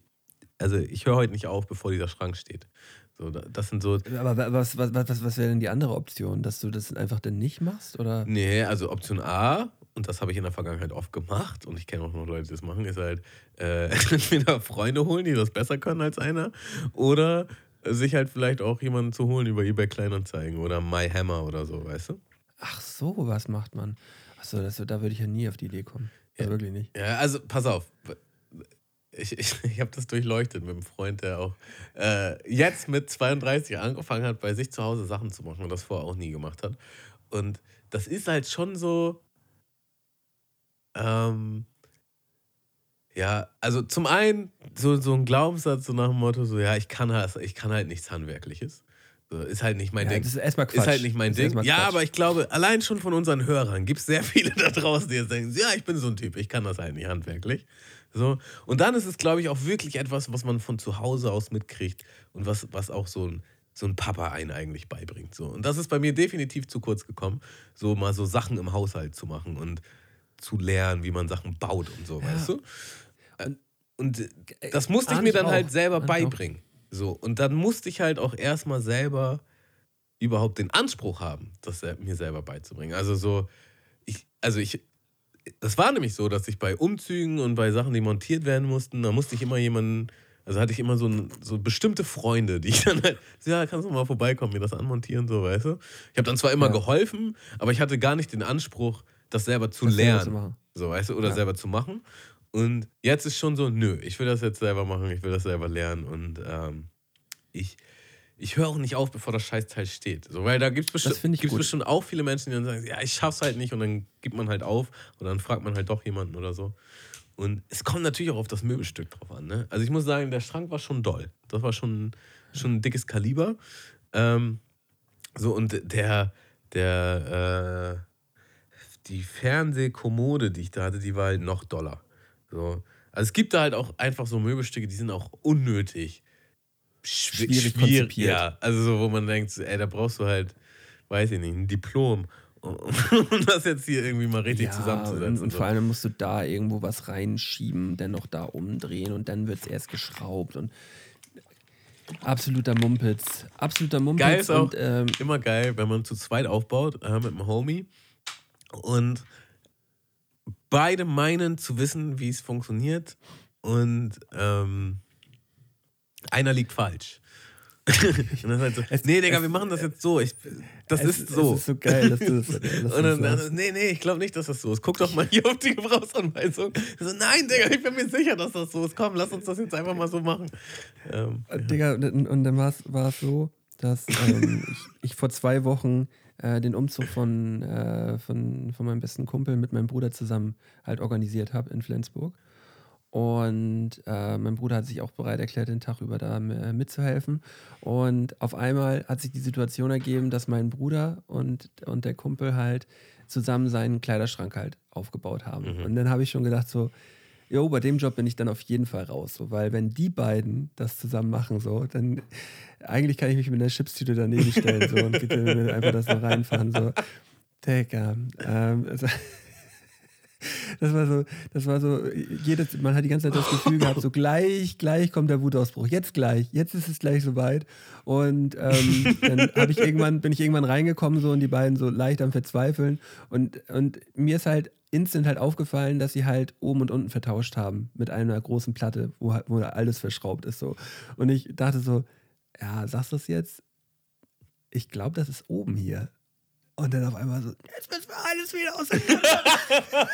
also ich höre heute nicht auf, bevor dieser Schrank steht. So, das sind so. Aber was, was, was, was wäre denn die andere Option? Dass du das einfach dann nicht machst? Oder? Nee, also Option A, und das habe ich in der Vergangenheit oft gemacht, und ich kenne auch noch Leute, die das machen, ist halt äh, entweder Freunde holen, die das besser können als einer, oder sich halt vielleicht auch jemanden zu holen über eBay Kleinanzeigen oder MyHammer oder so, weißt du? Ach so, was macht man? Achso, das, da würde ich ja nie auf die Idee kommen. Ja, wirklich nicht. Ja, also pass auf ich, ich, ich habe das durchleuchtet mit einem Freund, der auch äh, jetzt mit 32 angefangen hat, bei sich zu Hause Sachen zu machen und das vorher auch nie gemacht hat. Und das ist halt schon so. Ähm, ja, also zum einen so, so ein Glaubenssatz, so nach dem Motto, so, ja, ich kann halt, ich kann halt nichts Handwerkliches. So, ist halt nicht mein ja, Ding. Das ist erstmal Quatsch. Ist halt nicht mein Ding. Ja, aber ich glaube, allein schon von unseren Hörern gibt es sehr viele da draußen, die jetzt denken, ja, ich bin so ein Typ, ich kann das halt nicht handwerklich. So. Und dann ist es, glaube ich, auch wirklich etwas, was man von zu Hause aus mitkriegt und was, was auch so ein, so ein Papa einen eigentlich beibringt. So. Und das ist bei mir definitiv zu kurz gekommen, so mal so Sachen im Haushalt zu machen und zu lernen, wie man Sachen baut und so, ja. weißt du? Und äh, das musste ich mir dann halt selber beibringen. So. Und dann musste ich halt auch erstmal selber überhaupt den Anspruch haben, das mir selber beizubringen. Also so, ich, also ich, das war nämlich so, dass ich bei Umzügen und bei Sachen, die montiert werden mussten, da musste ich immer jemanden, also hatte ich immer so, so bestimmte Freunde, die ich dann halt, ja, kannst du mal vorbeikommen, mir das anmontieren, so, weißt du? Ich habe dann zwar immer ja. geholfen, aber ich hatte gar nicht den Anspruch, das selber zu das lernen. So, weißt du, oder ja. selber zu machen. Und jetzt ist schon so, nö, ich will das jetzt selber machen, ich will das selber lernen und ähm, ich ich höre auch nicht auf, bevor das Scheißteil steht. So, weil da gibt es bestimmt, gibt's bestimmt auch viele Menschen, die dann sagen, ja, ich schaff's halt nicht und dann gibt man halt auf und dann fragt man halt doch jemanden oder so. Und es kommt natürlich auch auf das Möbelstück drauf an. Ne? Also ich muss sagen, der Schrank war schon doll. Das war schon, schon ein dickes Kaliber. Ähm, so und der, der, äh, die Fernsehkommode, die ich da hatte, die war halt noch doller. So. Also es gibt da halt auch einfach so Möbelstücke, die sind auch unnötig. Schw- Schwierig schwier- konzipiert. Ja, also so, wo man denkt, ey, da brauchst du halt, weiß ich nicht, ein Diplom, um das jetzt hier irgendwie mal richtig zusammenzusetzen. Und, und so. vor allem musst du da irgendwo was reinschieben, dann noch da umdrehen und dann wird es erst geschraubt und absoluter Mumpitz. Absoluter Mumpitz. Geil ist auch und, ähm, immer geil, wenn man zu zweit aufbaut äh, mit einem Homie und beide meinen zu wissen, wie es funktioniert und ähm, einer liegt falsch. und dann halt so, Es- nee, Digga, wir machen das jetzt so. Ich, das es, ist so. Es ist so geil, dass du das, und dann, das sagst. nee, nee, ich glaube nicht, dass das so ist. Guck doch mal hier auf die Gebrauchsanweisung. So, nein, Digga, ich bin mir sicher, dass das so ist. Komm, lass uns das jetzt einfach mal so machen. Ähm, Äh, Digga, und, und dann war es so, dass ähm, ich, ich vor zwei Wochen äh, den Umzug von, äh, von, von meinem besten Kumpel mit meinem Bruder zusammen halt organisiert habe in Flensburg. Und äh, mein Bruder hat sich auch bereit erklärt, den Tag über da äh, mitzuhelfen. Und auf einmal hat sich die Situation ergeben, dass mein Bruder und, und der Kumpel halt zusammen seinen Kleiderschrank halt aufgebaut haben. Und dann habe ich schon gedacht, so, jo, bei dem Job bin ich dann auf jeden Fall raus. So, weil wenn die beiden das zusammen machen, so, dann eigentlich kann ich mich mit einer Chipstüte daneben stellen so, und einfach das so reinfahren. So. Digga. Ähm, also, das war so, das war so, jedes, man hat die ganze Zeit das Gefühl gehabt, so gleich, gleich kommt der Wutausbruch, jetzt gleich, jetzt ist es gleich soweit. Und ähm, dann habe ich irgendwann, bin ich irgendwann reingekommen so und die beiden so leicht am Verzweifeln. Und, und mir ist halt instant halt aufgefallen, dass sie halt oben und unten vertauscht haben mit einer großen Platte, wo, halt- wo alles verschraubt ist. So. Und ich dachte so, ja, sagst du es jetzt? Ich glaube, das ist oben hier. Und dann auf einmal so, jetzt müssen wir alles wieder auseinander.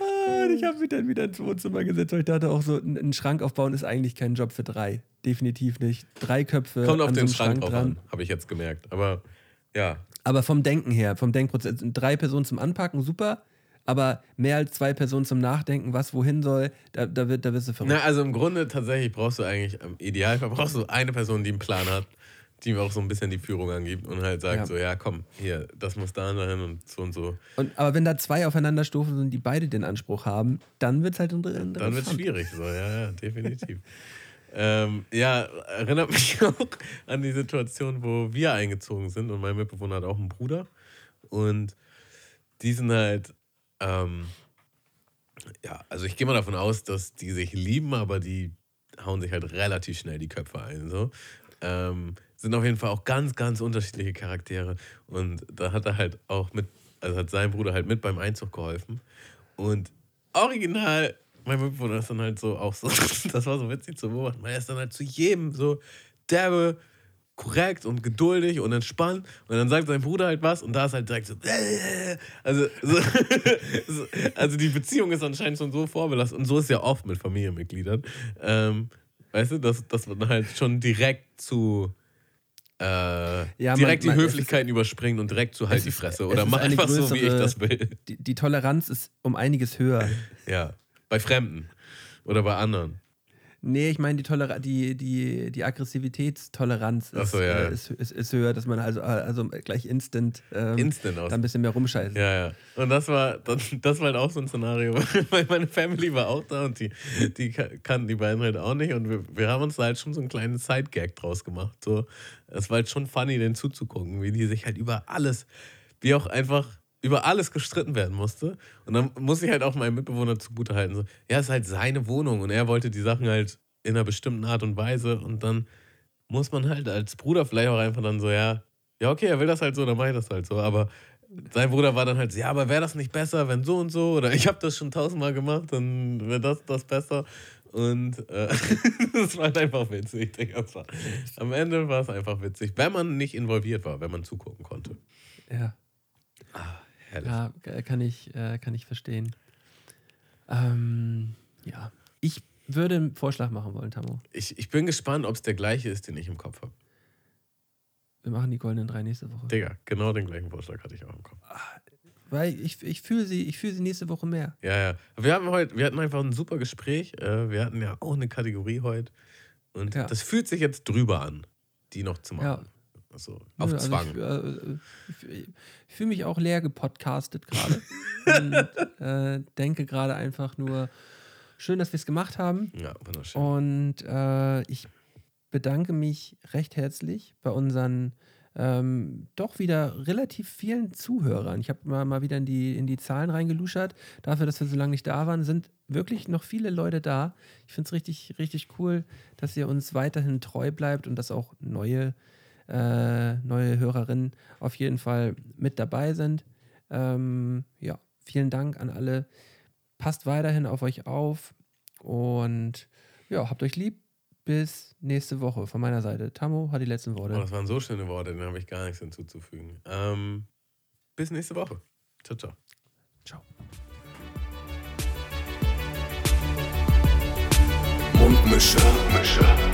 Ah, und ich habe mich dann wieder ins Wohnzimmer gesetzt, weil ich dachte auch so, ein, Schrank aufbauen ist eigentlich kein Job für drei. Definitiv nicht. Drei Köpfe kommt auf an so den einem Schrank Schrank drauf dran. an, habe ich jetzt gemerkt. Aber ja, Aber vom Denken her, vom Denkprozess, drei Personen zum Anpacken, super. Aber mehr als zwei Personen zum Nachdenken, was wohin soll, da, da, wird, da wirst du verrückt. Na, also im Grunde tatsächlich brauchst du eigentlich, im Idealfall brauchst du eine Person, die einen Plan hat, die mir auch so ein bisschen die Führung angibt und halt sagt Ja. so, ja komm, hier, das muss da dahin und so und so. Und, aber wenn da zwei aufeinander stufen sind, die beide den Anspruch haben, dann wird es halt inter- interessant. Dann wird es schwierig, so, ja, ja, definitiv. ähm, ja, erinnert mich auch an die Situation, wo wir eingezogen sind und mein Mitbewohner hat auch einen Bruder und die sind halt, ähm, ja, also ich gehe mal davon aus, dass die sich lieben, aber die hauen sich halt relativ schnell die Köpfe ein, so. Ähm, sind auf jeden Fall auch ganz, ganz unterschiedliche Charaktere. Und da hat er halt auch mit, also hat sein Bruder halt mit beim Einzug geholfen. Und original, mein Mitbewohner ist dann halt so auch so, das war so witzig zu beobachten, weil er ist dann halt zu jedem so derbe, korrekt und geduldig und entspannt. Und dann sagt sein Bruder halt was und da ist halt direkt so, also, so, so, also die Beziehung ist anscheinend schon so vorbelastet. Und so ist ja oft mit Familienmitgliedern. Ähm, weißt du, dass, dass man halt schon direkt zu äh, Ja, man- direkt man- die es ist- Höflichkeit überspringen und direkt zu halt die Fresse. es Oder mach einfach so, wie ich größere- das will. Die, die Toleranz ist um einiges höher. Ja. Bei Fremden. Oder bei anderen. Nee, ich meine, die, Tolera die, die, die Aggressivitätstoleranz ist, so, ja, äh, ja. ist, ist, ist höher, dass man also, also gleich instant, ähm, Instant aus. da ein bisschen mehr rumscheißt. Ja, ja. Und das war, das, das war halt auch so ein Szenario, weil meine Family war auch da und die, die ka- kannten die beiden halt auch nicht. Und wir, wir haben uns da halt schon so einen kleinen Side-Gag draus gemacht. So, es war halt schon funny, denen zuzugucken, wie die sich halt über alles, wie auch einfach über alles gestritten werden musste. Und dann muss ich halt auch meinem Mitbewohner zugutehalten, so, ja, es ist halt seine Wohnung und er wollte die Sachen halt in einer bestimmten Art und Weise und dann muss man halt als Bruder vielleicht auch einfach dann so, ja, ja, okay, er will das halt so, dann mach ich das halt so. Aber sein Bruder war dann halt so, ja, aber wäre das nicht besser, wenn so und so? Oder ich habe das schon tausendmal gemacht, dann wäre das, das besser. Und äh, das war halt einfach witzig. Das war, am Ende war es einfach witzig, wenn man nicht involviert war, wenn man zugucken konnte. Ja, Herrlich. ja kann, ich, äh, kann ich verstehen. Ähm, ja, ich würde einen Vorschlag machen wollen, Tamo. Ich, ich bin gespannt, ob es der gleiche ist, den ich im Kopf habe. Wir machen die goldenen drei nächste Woche. Digga, genau den gleichen Vorschlag hatte ich auch im Kopf. Weil ich, ich fühle sie, ich fühle sie nächste Woche mehr. Ja, ja. Wir hatten heute, wir hatten einfach ein super Gespräch. Äh, Wir hatten ja auch eine Kategorie heute. Und Ja. das fühlt sich jetzt drüber an, die noch zu machen. Ja. Also auf also Zwang. Ich, äh, ich, ich fühle mich auch leer gepodcastet gerade. und äh, denke gerade einfach nur, schön, dass wir es gemacht haben. ja, wunderschön. Und äh, ich bedanke mich recht herzlich bei unseren ähm, doch wieder relativ vielen Zuhörern. Ich habe mal, mal wieder in die, in die Zahlen reingeluschert. Dafür, dass wir so lange nicht da waren, sind wirklich noch viele Leute da. Ich finde es richtig, richtig cool, dass ihr uns weiterhin treu bleibt und dass auch neue, äh, neue Hörerinnen auf jeden Fall mit dabei sind. Ähm, ja, vielen Dank an alle. Passt weiterhin auf euch auf und ja, habt euch lieb. Bis nächste Woche von meiner Seite. Tammo hat die letzten Oh, Worte. das waren so schöne Worte, denen habe ich gar nichts hinzuzufügen. Ähm, bis nächste Woche. Ciao, ciao. Ciao. Mundmische. Mundmische.